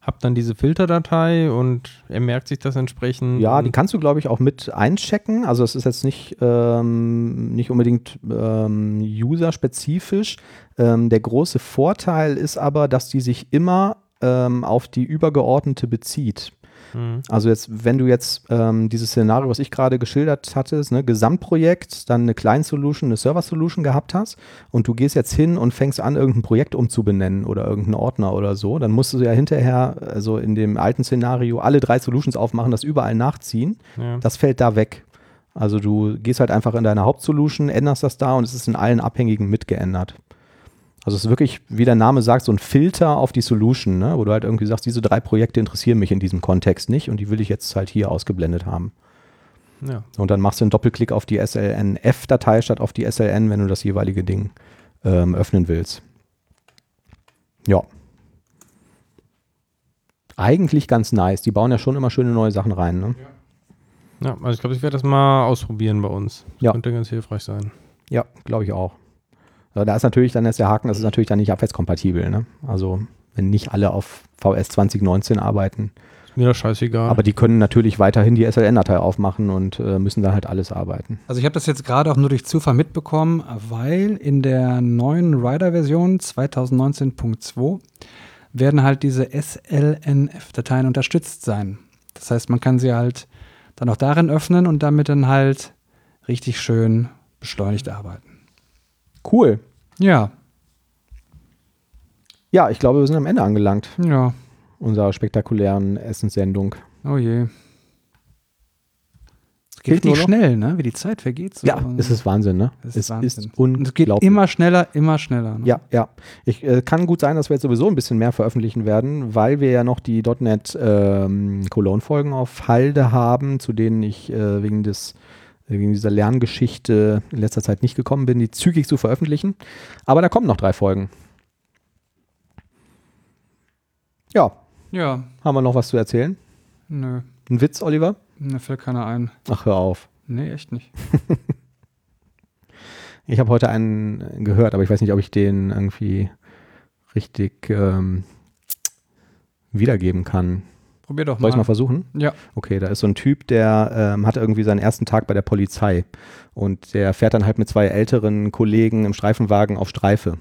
habe dann diese Filterdatei und er merkt sich das entsprechend. Ja, die kannst du, glaube ich, auch mit einchecken. Also es ist jetzt nicht, ähm, nicht unbedingt ähm, user-spezifisch. Ähm, der große Vorteil ist aber, dass die sich immer ähm, auf die übergeordnete bezieht. Mhm. Also jetzt, wenn du jetzt ähm, dieses Szenario, was ich gerade geschildert hatte, ne, Gesamtprojekt, dann eine Client-Solution, eine Server-Solution gehabt hast und du gehst jetzt hin und fängst an, irgendein Projekt umzubenennen oder irgendeinen Ordner oder so, dann musst du ja hinterher, also in dem alten Szenario, alle drei Solutions aufmachen, das überall nachziehen. Ja. Das fällt da weg. Also du gehst halt einfach in deine Hauptsolution, änderst das da und es ist in allen Abhängigen mitgeändert. Also es ist wirklich, wie der Name sagt, so ein Filter auf die Solution, ne? wo du halt irgendwie sagst, diese drei Projekte interessieren mich in diesem Kontext nicht und die will ich jetzt halt hier ausgeblendet haben. Ja. Und dann machst du einen Doppelklick auf die SLNF-Datei statt auf die SLN, wenn du das jeweilige Ding ähm, öffnen willst. Ja. Eigentlich ganz nice. Die bauen ja schon immer schöne neue Sachen rein. Ne? Ja. ja, also ich glaube, ich werde das mal ausprobieren bei uns. Das ja. könnte ganz hilfreich sein. Ja, glaube ich auch. Da ist natürlich dann jetzt der Haken, das ist natürlich dann nicht abwärtskompatibel. Ne? Also wenn nicht alle auf VS 2019 arbeiten. Ist mir das scheißegal. Aber die können natürlich weiterhin die SLN-Datei aufmachen und äh, müssen dann halt alles arbeiten. Also ich habe das jetzt gerade auch nur durch Zufall mitbekommen, weil in der neuen Rider-Version 2019.2 werden halt diese SLNF-Dateien unterstützt sein. Das heißt, man kann sie halt dann auch darin öffnen und damit dann halt richtig schön beschleunigt arbeiten. Cool. Ja. Ja, ich glaube, wir sind am Ende angelangt. Ja. Unserer spektakulären Essenssendung. Oh je. Es geht richtig schnell, ne? Wie die Zeit vergeht. So. Ja, es ist Wahnsinn, ne? Es ist, Wahnsinn. ist unglaublich. es geht immer schneller, immer schneller. Ne? Ja, ja. Ich, äh, kann gut sein, dass wir jetzt sowieso ein bisschen mehr veröffentlichen werden, weil wir ja noch die .NET ähm, Cologne-Folgen auf Halde haben, zu denen ich äh, wegen des wegen dieser Lerngeschichte in letzter Zeit nicht gekommen bin, die zügig zu veröffentlichen. Aber da kommen noch drei Folgen. Ja. Ja. Haben wir noch was zu erzählen? Nö. Ein Witz, Oliver? Mir fällt keiner ein. Ach, hör auf. Nee, echt nicht. ich habe heute einen gehört, aber ich weiß nicht, ob ich den irgendwie richtig ähm, wiedergeben kann. Probier doch mal. Soll ich mal versuchen? Ja. Okay, da ist so ein Typ, der ähm, hat irgendwie seinen ersten Tag bei der Polizei und der fährt dann halt mit zwei älteren Kollegen im Streifenwagen auf Streife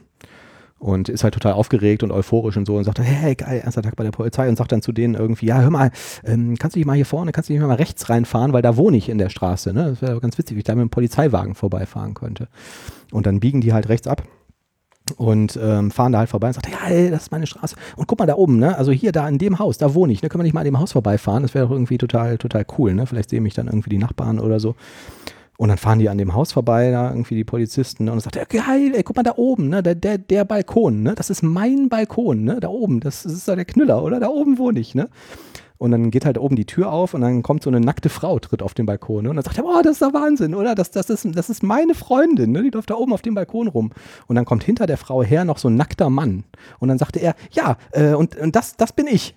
und ist halt total aufgeregt und euphorisch und so und sagt, hey, geil, erster Tag bei der Polizei und sagt dann zu denen irgendwie, ja, hör mal, ähm, kannst du dich mal hier vorne, kannst du dich mal rechts reinfahren, weil da wohne ich in der Straße, ne? Das wäre ganz witzig, wie ich da mit dem Polizeiwagen vorbeifahren könnte. Und dann biegen die halt rechts ab und ähm, fahren da halt vorbei und sagen, ja, ey, das ist meine Straße. Und guck mal da oben, ne? Also hier, da in dem Haus, da wohne ich. Ne? Können wir nicht mal an dem Haus vorbeifahren? Das wäre doch irgendwie total, total cool, ne? Vielleicht sehen mich dann irgendwie die Nachbarn oder so. Und dann fahren die an dem Haus vorbei, da irgendwie die Polizisten, ne? und sagt, ja, geil, ey, guck mal da oben, ne? Der, der, der Balkon, ne? Das ist mein Balkon, ne? Da oben, das, das ist da der Knüller, oder? Da oben wohne ich, ne? Und dann geht halt oben die Tür auf und dann kommt so eine nackte Frau, tritt auf den Balkon. Ne? Und dann sagt er, boah, das ist der Wahnsinn, oder? Das, das, ist, das ist meine Freundin, ne? die läuft da oben auf dem Balkon rum. Und dann kommt hinter der Frau her noch so ein nackter Mann. Und dann sagte er, ja, äh, und, und das, das bin ich.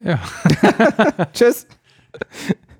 Ja. Tschüss.